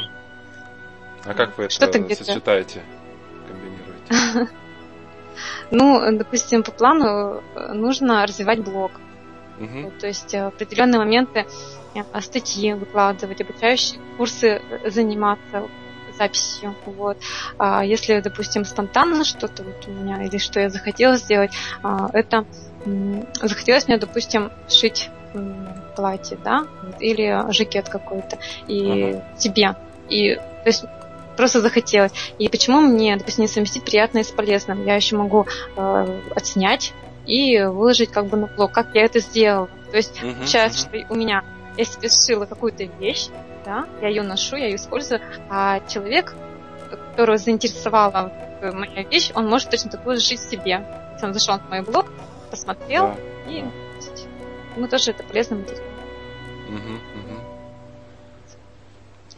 А как вы это сочетаете, комбинируете? [laughs] Ну, допустим, по плану э, нужно развивать блог. Угу. То есть э, в определенные моменты э, статьи выкладывать, обучающие курсы заниматься записью. Вот. А если, допустим, спонтанно что-то вот у меня, или что я захотела сделать, а, это захотелось мне, допустим, шить платье, да, или жакет какой-то, и ага. тебе. И то есть просто захотелось. И почему мне, допустим, не совместить приятное с полезным? Я еще могу э, отснять и выложить как бы на блог, как я это сделала. То есть uh-huh, получается, uh-huh. что у меня я себе сшила какую-то вещь, да, я ее ношу, я ее использую, а человек, которого заинтересовала моя вещь, он может точно такую же шить себе. Он зашел на мой блог, посмотрел, да. и ему тоже это полезно будет.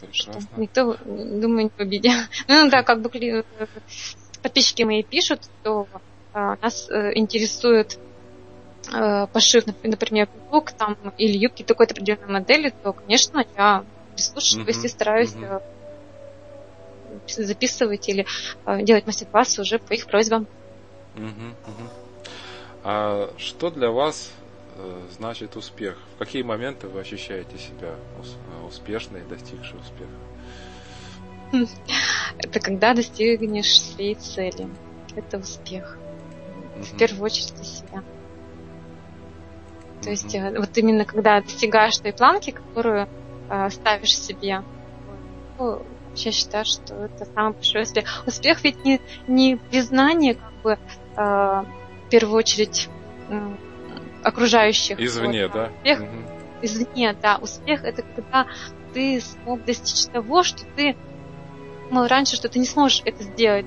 Прекрасно. Что никто, думаю, не в обиде. Ну да, как бы подписчики мои пишут, то а, нас э, интересует э, пошив, например, лук там или юбки такой-то определенной модели, то, конечно, я прислушиваюсь uh-huh. и стараюсь uh-huh. записывать или э, делать мастер-классы уже по их просьбам. Uh-huh. А что для вас Э, значит успех? В какие моменты вы ощущаете себя э, успешной, достигшей успеха? [laughs] Это когда достигнешь своей цели. Это успех. В первую очередь для себя. То есть э, вот именно когда достигаешь той планки, которую э, ставишь себе, ну, я считаю, что это самый большой успех. Успех ведь не, не признание, как бы, э, в первую очередь, окружающих. Извне, вот. да? Успех, угу. Извне, да. Успех это когда ты смог достичь того, что ты думал раньше, что ты не сможешь это сделать,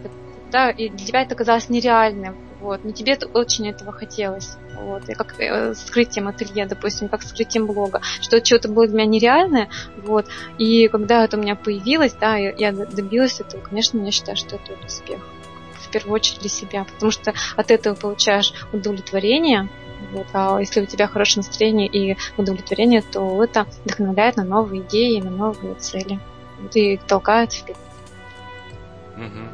да, и для тебя это казалось нереальным. Вот. Но тебе это очень этого хотелось. Вот. И как э, с открытием ателье, допустим, как с открытием блога, что что-то было для меня нереальное. Вот. И когда это у меня появилось, да, я, я добилась этого, конечно, я считаю, что это успех. В первую очередь для себя. Потому что от этого получаешь удовлетворение, вот. А если у тебя хорошее настроение и удовлетворение, то это вдохновляет на новые идеи, на новые цели. Вот, и толкает вперед. Угу, угу.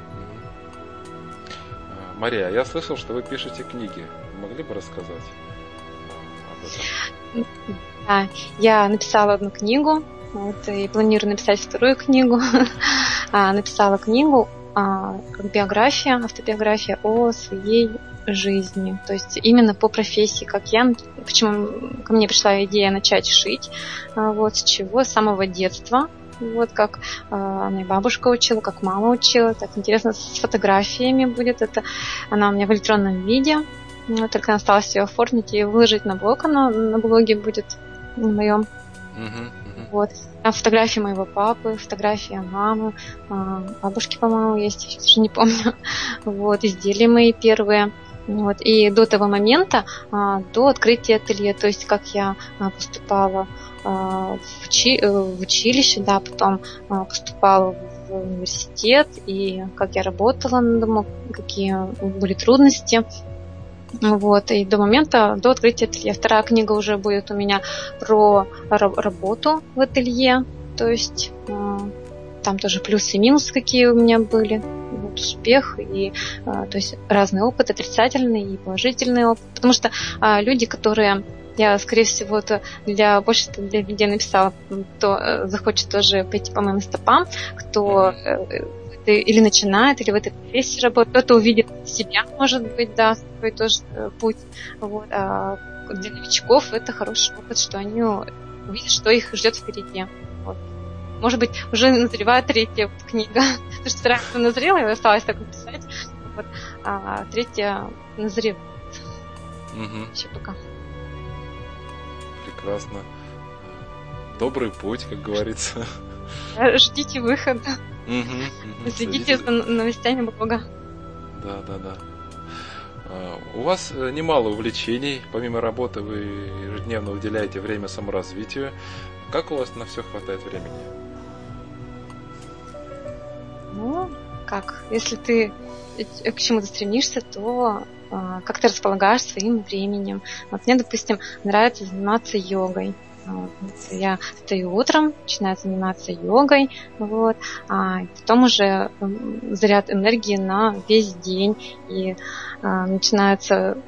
Мария, я слышал, что вы пишете книги. Могли бы рассказать об этом? Да, я написала одну книгу, вот, и планирую написать вторую книгу. [laughs] А, написала книгу а, как биография, автобиография о своей жизни. То есть именно по профессии, как я, почему ко мне пришла идея начать шить, а, вот с чего, с самого детства. Вот как э, меня бабушка учила, как мама учила. Так интересно, с фотографиями будет это. Она у меня в электронном виде. Вот, только осталось ее оформить и выложить на блог. Она на блоге будет на моем. Вот. Там фотографии моего папы, фотографии мамы, бабушки, по-моему, есть, я сейчас уже не помню. [laughs] Вот, изделия мои первые. Вот. И до того момента, а, до открытия ателье, то есть как я а, поступала в, учи, в училище, да, потом поступала в университет, и как я работала над домом, какие были трудности. Вот, и до момента, до открытия ателье. Вторая книга уже будет у меня про работу в ателье, то есть там тоже плюсы и минусы какие у меня были, успех и то есть разный опыт, отрицательный и положительный опыт, потому что люди, которые я, скорее всего, то для больше для людей написала, кто э, захочет тоже пойти по моим стопам, кто mm-hmm или начинает, или в этой профессии работает, кто-то увидит себя, может быть, да, свой тоже э, путь. Вот. А для новичков это хороший опыт, что они увидят, что их ждет впереди. Может быть, уже назревает третья вот книга. [laughs] Потому что вторая назрела, и осталось так написать. Вот. А третья назревает. Угу. Еще пока. Прекрасно. Добрый путь, как говорится. Ждите выхода. Угу, Следите за новостями блога. Да, да, да. А, у вас э, немало увлечений. Помимо работы вы ежедневно уделяете время саморазвитию. Как у вас на все хватает времени? Ну, как? Если ты к чему-то стремишься, то а, как ты располагаешь своим временем. Вот мне, допустим, нравится заниматься йогой. Я встаю утром, начинаю заниматься йогой, вот, а потом уже заряд энергии на весь день, и а, начинается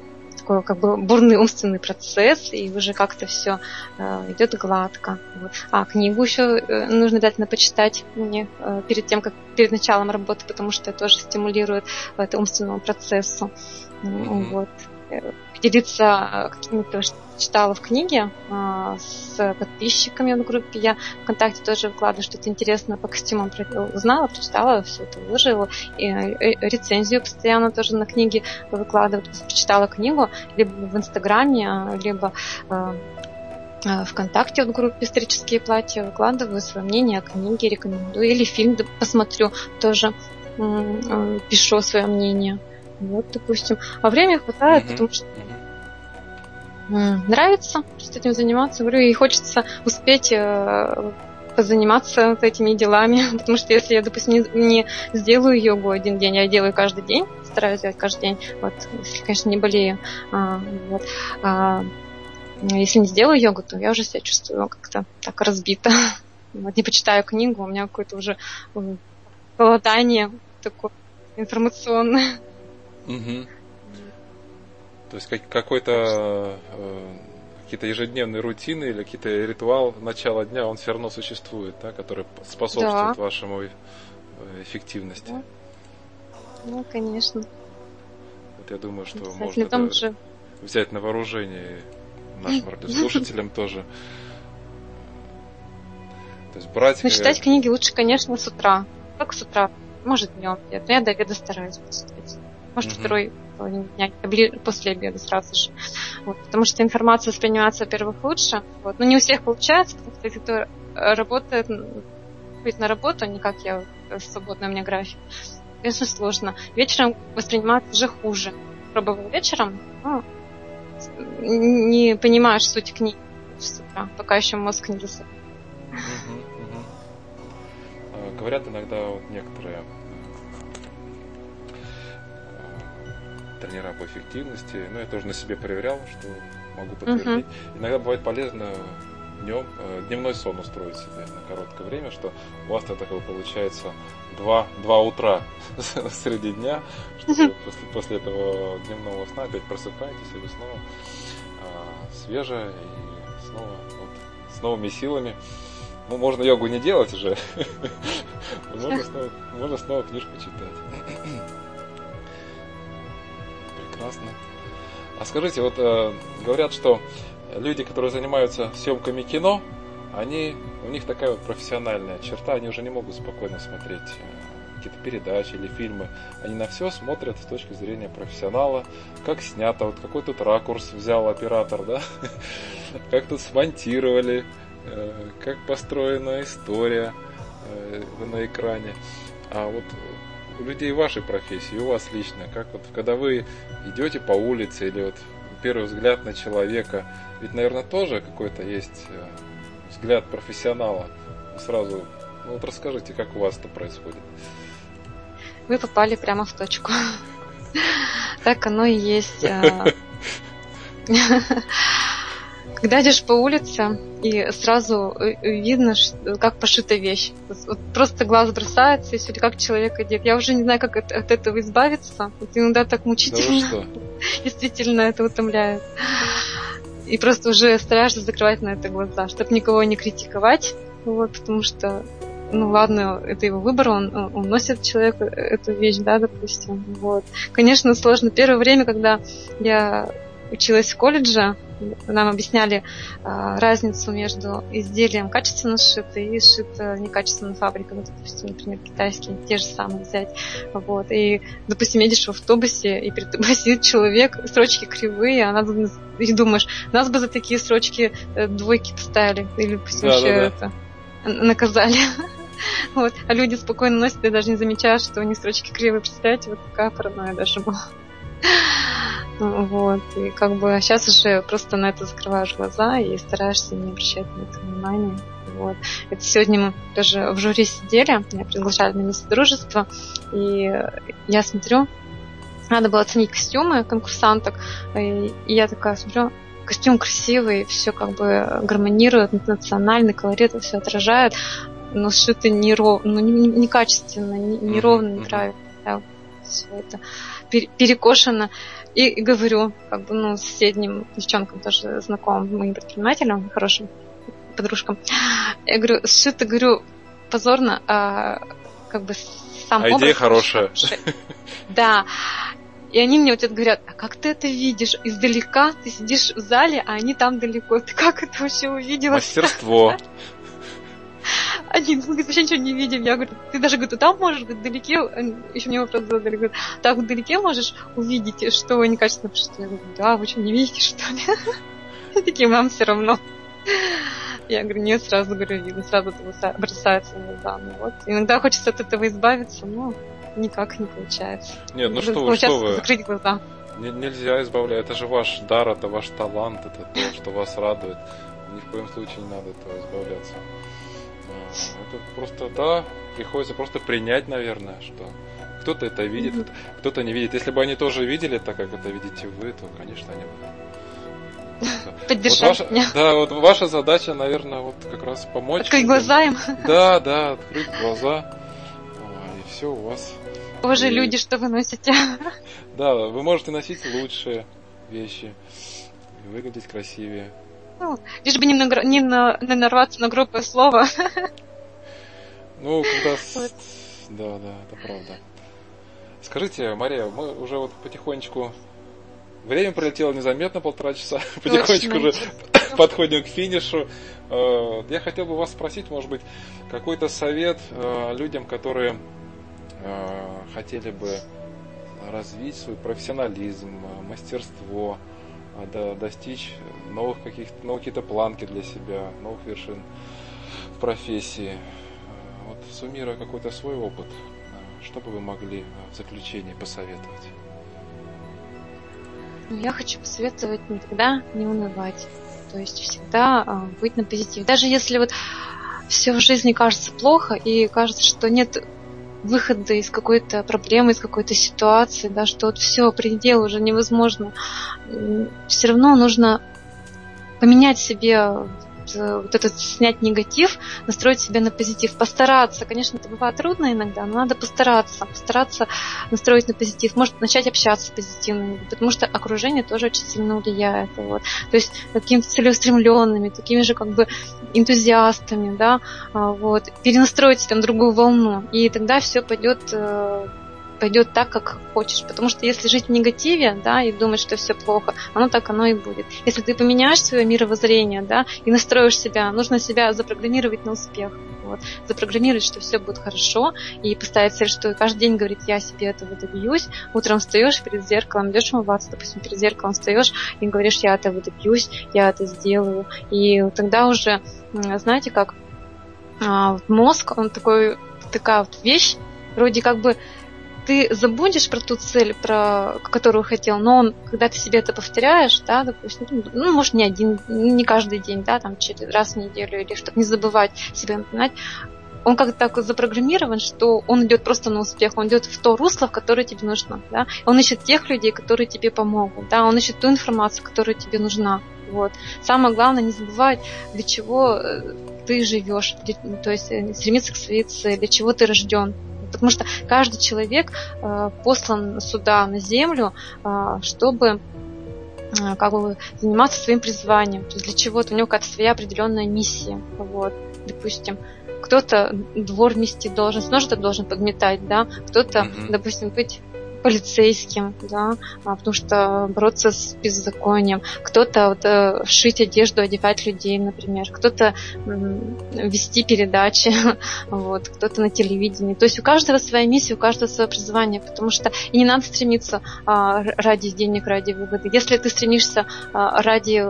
такой как бы бурный умственный процесс, и уже как-то все э, идет гладко. Вот. А книгу еще э, нужно обязательно почитать мне э, перед тем, как перед началом работы, потому что это тоже стимулирует это умственному процессу. Mm-hmm. Вот поделиться какими-то читала в книге а, с подписчиками в группе. Я ВКонтакте тоже выкладываю что-то интересное по костюмам узнала, прочитала, все это выложила. И э, рецензию постоянно тоже на книге выкладываю. Прочитала книгу либо в Инстаграме, либо а, ВКонтакте в группе «Исторические платья» выкладываю свое мнение о книге, рекомендую. Или фильм посмотрю, тоже пишу свое мнение. Вот, допустим. А времени хватает, mm-hmm. потому что нравится просто этим заниматься. Говорю, и хочется успеть э, позаниматься этими делами, [laughs] потому что если я, допустим, не, не сделаю йогу один день, я делаю каждый день, стараюсь делать каждый день, вот, если, конечно, не болею, а, вот, а, если не сделаю йогу, то я уже себя чувствую как-то так разбито. [laughs] Вот, не почитаю книгу, у меня какое-то уже голодание такое информационное. Угу. То есть какой-то э, какие-то ежедневные рутины или какие-то ритуал начала дня, он все равно существует, да, который способствует да. вашему э, эффективности. Да. Ну, конечно. Вот я думаю, что можно это же... взять на вооружение нашим [laughs] радиослушателям тоже. То есть брать... Но читать книги лучше, конечно, с утра. Как с утра? Может, днем. Я до обеда стараюсь почитать. Может, второй дня, после обеда сразу же. Вот, потому что информация воспринимается, во-первых, лучше. Вот. Но не у всех получается, потому что если кто работает, быть на работу, не как я, свободный у меня график, конечно, сложно. Вечером воспринимается уже хуже. Пробовал вечером, ну, не понимаешь суть книги с утра, пока еще мозг не засыпал. Говорят иногда вот некоторые тренера по эффективности. Но ну, я тоже на себе проверял, что могу подтвердить. Uh-huh. Иногда бывает полезно днем, э, дневной сон устроить себе на короткое время, что у вас это такое получается два, два утра [laughs] среди дня, что uh-huh. после, после этого дневного сна опять просыпаетесь и вы снова а, свежая и снова вот, с новыми силами. Ну, можно йогу не делать уже, [laughs] можно [laughs] снова, можно снова книжку читать прекрасно. А скажите, вот э, говорят, что люди, которые занимаются съемками кино, они, у них такая вот профессиональная черта, они уже не могут спокойно смотреть э, какие-то передачи или фильмы. Они на все смотрят с точки зрения профессионала, как снято, вот какой тут ракурс взял оператор, да, [laughs] как тут смонтировали, э, как построена история э, на экране. А вот у людей вашей профессии, у вас лично, как вот когда вы идете по улице или вот первый взгляд на человека, ведь, наверное, тоже какой-то есть э, взгляд профессионала. Сразу, ну вот расскажите, как у вас это происходит. Вы попали прямо в точку. [laughs] Так оно и есть. [laughs] [laughs] Когда идешь по улице, и сразу э, видно, как пошита вещь. Вот просто глаз бросается, и как человек одет. Я уже не знаю, как от, от этого избавиться. Вот иногда так мучительно. Да [laughs] Действительно, это утомляет. И просто уже стараешься закрывать на это глаза, чтобы никого не критиковать. Вот, потому что ну ладно, это его выбор, он, он носит человек эту вещь, да, допустим. Вот. Конечно, сложно. Первое время, когда я училась в колледже, нам объясняли а, разницу между изделием качественно сшито и сшито некачественно фабрика, ну, допустим, например, китайские, те же самые взять. Вот. И, допустим, едешь в автобусе, и перед тобой [laughs] сидит человек, строчки кривые, а надо, и думаешь, нас бы за такие строчки э, двойки поставили, или, допустим, да, еще да, да. это наказали. [laughs] Вот. А люди спокойно носят и даже не замечают, что у них строчки кривые. Представляете, вот такая паранойя даже была. Вот. И как бы сейчас уже просто на это закрываешь глаза и стараешься не обращать на это внимания. Вот. Это сегодня мы даже в жюри сидели, меня приглашали на место дружества, и я смотрю, надо было оценить костюмы конкурсанток, и я такая смотрю, костюм красивый, все как бы гармонирует, национальный колорит, все отражает, но сшито неровно, ну, некачественно, не, неровно не играют. Да, все это перекошено. И, и говорю, как бы, ну, с соседним девчонкам тоже знакомым, моим предпринимателям, хорошим подружкам. Я говорю, сшито, говорю, позорно, а как бы сам а идея хорошая. Да. И они мне вот это говорят, а как ты это видишь? Издалека ты сидишь в зале, а они там далеко. Ты как это вообще увидела? Мастерство. Один говорит, вообще ничего не видим. Я говорю, ты даже говорю, там можешь, говорит, вдалеке, еще мне вопрос задали, говорит, так вдалеке можешь увидеть, что некачественно пришло. Я говорю, да, вы что, не видите, что ли? [laughs] Такие, вам все равно. Я говорю, нет, сразу говорю, видно, сразу это бросается на глаза. Ну, вот. Иногда хочется от этого избавиться, но никак не получается. Нет, ну что вы, что вы. Закрыть глаза. Нельзя избавлять, это же ваш дар, это ваш талант, это то, что вас радует. Ни в коем случае не надо этого избавляться. Это просто, да, приходится просто принять, наверное, что кто-то это видит, mm-hmm. кто-то не видит. Если бы они тоже видели так, как это видите вы, то, конечно, они бы Поддержать [laughs] вот ваша, Да, вот ваша задача, наверное, вот как раз помочь. Открыть глаза им. Да, да, открыть глаза. И все у вас. Боже, и... люди, что вы носите. Да, вы можете носить лучшие вещи. И выглядеть красивее. Ну, лишь бы не, нагр... не, на... не нарваться на грубое слово. [laughs] Ну, когда... Вот. Да, да, это правда. Скажите, Мария, мы уже вот потихонечку... Время пролетело незаметно, полтора часа. [laughs] Потихонечку уже [laughs] подходим к финишу. Э, я хотел бы вас спросить, может быть, какой-то совет э, людям, которые э, хотели бы развить свой профессионализм, мастерство, достичь новых каких-то, новые какие-то планки для себя, новых вершин в профессии. Вот суммируя какой-то свой опыт, что бы вы могли в заключении посоветовать? Я хочу посоветовать никогда не унывать. То есть всегда а, быть на позитиве. Даже если вот все в жизни кажется плохо и кажется, что нет выхода из какой-то проблемы, из какой-то ситуации, да, что вот все, предел уже невозможно. Все равно нужно поменять себе вот этот снять негатив, настроить себя на позитив, постараться. Конечно, это бывает трудно иногда, но надо постараться, постараться настроить на позитив. Может начать общаться позитивно, потому что окружение тоже очень сильно влияет. Вот. То есть какими-то целеустремленными, такими же как бы энтузиастами, да, а, вот, перенастроить себя на другую волну, и тогда все пойдет э, пойдет так, как хочешь. Потому что если жить в негативе, да, и думать, что все плохо, оно так оно и будет. Если ты поменяешь свое мировоззрение, да, и настроишь себя, нужно себя запрограммировать на успех. Вот, запрограммировать, что все будет хорошо, и поставить цель, что каждый день говорит, я себе этого добьюсь. Утром встаешь перед зеркалом, идешь умываться, допустим, перед зеркалом встаешь и говоришь, я этого добьюсь, я это сделаю. И тогда уже, знаете, как а, мозг, он такой, такая вот вещь, вроде как бы ты забудешь про ту цель, про которую хотел, но он, когда ты себе это повторяешь, да, допустим, ну, может, не один, не каждый день, да, там, через раз в неделю, или чтобы не забывать себе напоминать, он как-то так запрограммирован, что он идет просто на успех, он идет в то русло, в которое тебе нужно, да, он ищет тех людей, которые тебе помогут, да, он ищет ту информацию, которая тебе нужна, вот. Самое главное, не забывать, для чего э, ты живешь, то есть э, стремиться к своей цели, для чего ты рожден, Потому что каждый человек э, послан сюда, на землю, э, чтобы э, как бы заниматься своим призванием. То есть для чего-то у него какая-то своя определенная миссия. Вот, допустим, кто-то двор вместе должен, снова должен подметать, да, кто-то, mm-hmm. допустим, быть полицейским, да, а, потому что бороться с беззаконием, кто-то вот, э, шить одежду, одевать людей, например, кто-то вести передачи, [laughs] вот, кто-то на телевидении. То есть у каждого своя миссия, у каждого свое призвание, потому что и не надо стремиться а, ради денег, ради выгоды. Если ты стремишься а, ради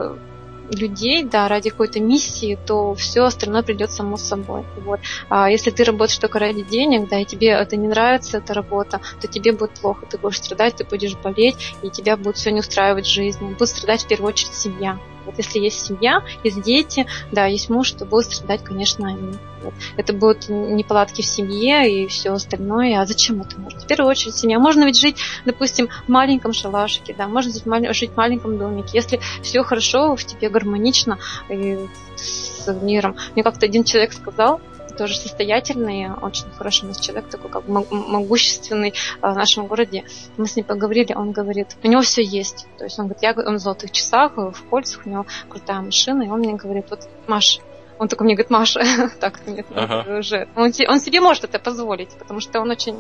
людей, да, ради какой-то миссии, то все остальное придет само собой. Вот. А если ты работаешь только ради денег, да, и тебе это не нравится, эта работа, то тебе будет плохо, ты будешь страдать, ты будешь болеть, и тебя будет все не устраивать в жизни. Будет страдать в первую очередь семья. Вот если есть семья, есть дети, да, есть муж, то будут страдать, конечно, они. Вот. Это будут неполадки в семье и все остальное. А зачем это нужно? В первую очередь семья. Можно ведь жить, допустим, в маленьком шалашике, да, можно жить в маленьком домике. Если все хорошо, в тебе гармонично и с миром. Мне как-то один человек сказал, тоже состоятельный, очень хороший у нас человек, такой как могущественный а, в нашем городе. Мы с ним поговорили, он говорит, у него все есть. То есть он говорит, я он в золотых часах, в кольцах, у него крутая машина, и он мне говорит, вот, Маш, он такой мне говорит, Маша, [laughs] так, нет, ага. уже. Он, он себе может это позволить, потому что он очень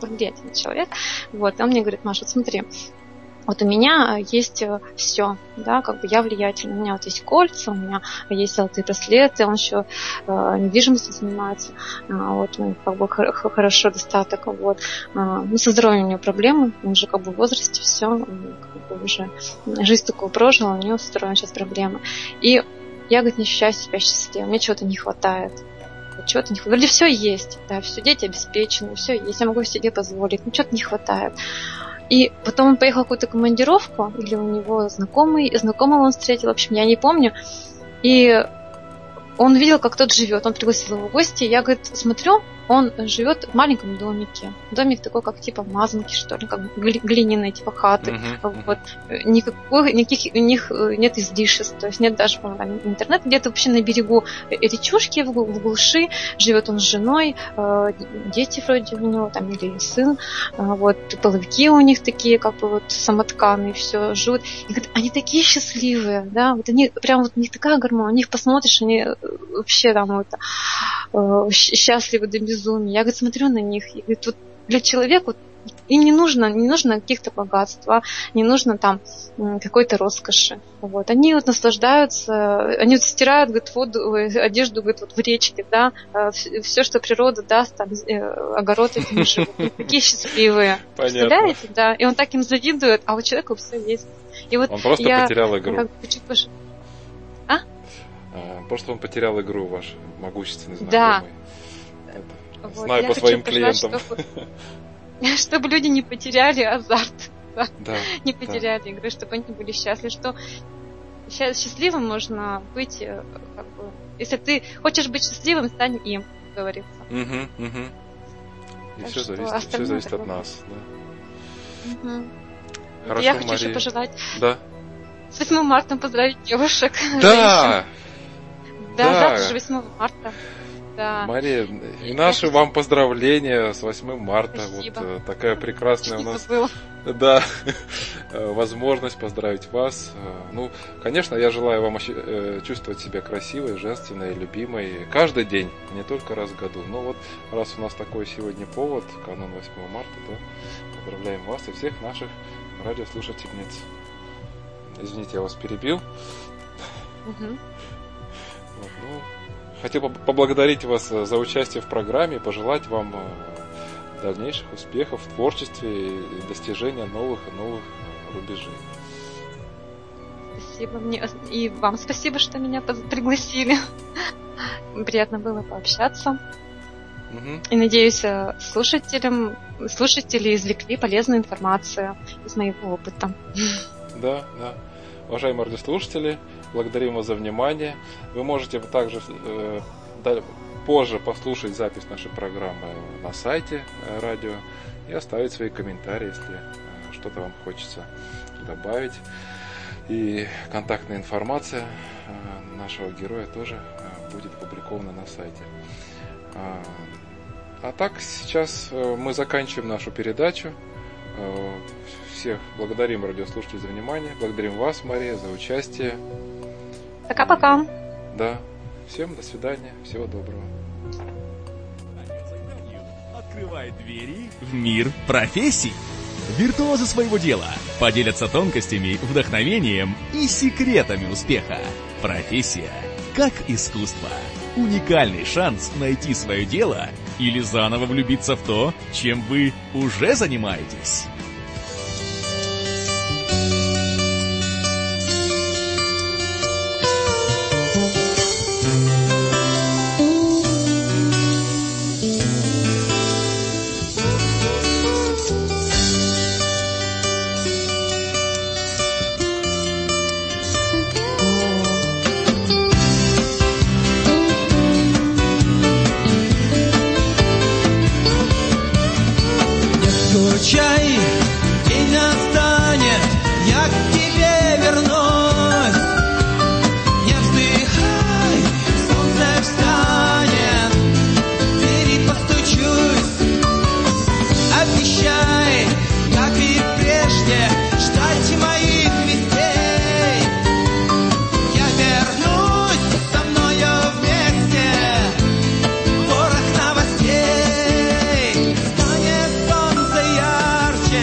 влиятельный человек. Вот, и он мне говорит, Маша, вот смотри, вот у меня есть э, все, да, как бы я влиятельна. У меня вот есть кольца, у меня есть золотые браслеты, он еще э, недвижимостью занимается, э, вот, ну, как бы хорошо достаток, вот. Э, ну, со здоровьем у него проблемы, он уже как бы в возрасте, все, как бы уже жизнь такую прожил, у него со здоровьем сейчас проблемы. И я, говорит, не ощущаю себя счастливой, мне чего-то не хватает чего-то не хватает. Вроде все есть, да, все дети обеспечены, все есть, я могу себе позволить, но чего-то не хватает. И потом он поехал в какую-то командировку, или у него знакомый, знакомого он встретил, в общем, я не помню. И он видел, как тот живет. Он пригласил его в гости. Я, говорит, смотрю, он живет в маленьком домике. Домик такой, как типа мазанки, что ли, как глиняные типа хаты. Uh-huh, вот. Никакой, никаких у них э, нет излишеств, то есть нет даже, по-моему, интернет где-то вообще на берегу речушки в, в глуши. Живет он с женой, э, дети вроде у него, там, или сын. Э, вот, половики у них такие, как бы вот самотканые, все живут. И говорят, они такие счастливые, да, вот они прям вот у них такая гармония, у них посмотришь, они вообще там вот счастливы до безумия безумие. Я, говорит, смотрю на них, и говорит, вот для человека вот, им не нужно, не нужно каких-то богатств, а не нужно там какой-то роскоши. Вот. Они вот наслаждаются, они вот стирают, говорит, воду, одежду, говорит, вот в речке, да, а все, что природа даст, там, э, огород этим живут. Такие счастливые. [laughs] Понятно. Представляете, да? И он так им завидует, а у человека все есть. И вот он просто я, потерял игру. Как, а? а? Просто он потерял игру, ваш могущественный знакомый. Да. Вот, Знаю по своим клиентам. Чтобы, [laughs] чтобы люди не потеряли азарт. [laughs] Да, да, не потеряли да. игры, чтобы они были счастливы, что счастливым можно быть, э, как бы, если ты хочешь быть счастливым, стань им, говорится. Угу, угу. И так все зависит, все зависит от нас, да. Угу. Хорошо, Я хочу Мария. еще пожелать. Да. С 8 марта поздравить девушек. [laughs] Да! Да, да, завтра же 8 марта. Да. Мария, и наши вам поздравления с 8 марта. Спасибо. Вот э, такая прекрасная Чуть у нас да, э, возможность поздравить вас. Э, ну, конечно, я желаю вам чувствовать себя красивой, женственной, любимой каждый день, не только раз в году. Но вот раз у нас такой сегодня повод, канун 8 марта, то поздравляем вас и всех наших радиослушательниц. Извините, я вас перебил. Угу. Вот, ну, Хотел поблагодарить вас э, за участие в программе, пожелать вам э, дальнейших успехов в творчестве и достижения новых и новых рубежей. Спасибо мне и вам спасибо, что меня пригласили. Приятно было пообщаться. Угу. И надеюсь, э, слушателям, слушатели извлекли полезную информацию из моего опыта. Да, да. Уважаемые радиослушатели, благодарим вас за внимание. Вы можете также э, позже послушать запись нашей программы на сайте э, радио и оставить свои комментарии, если э, что-то вам хочется добавить. И контактная информация нашего героя тоже будет опубликована на сайте. А, а так, сейчас мы заканчиваем нашу передачу. Всех благодарим радиослушателей за внимание. Благодарим вас, Мария, за участие. Пока-пока. Да. Всем до свидания. Всего доброго. Открывает двери в мир профессий. Виртуозы своего дела поделятся тонкостями, вдохновением и секретами успеха. Профессия как искусство. Уникальный шанс найти свое дело или заново влюбиться в то, чем вы уже занимаетесь.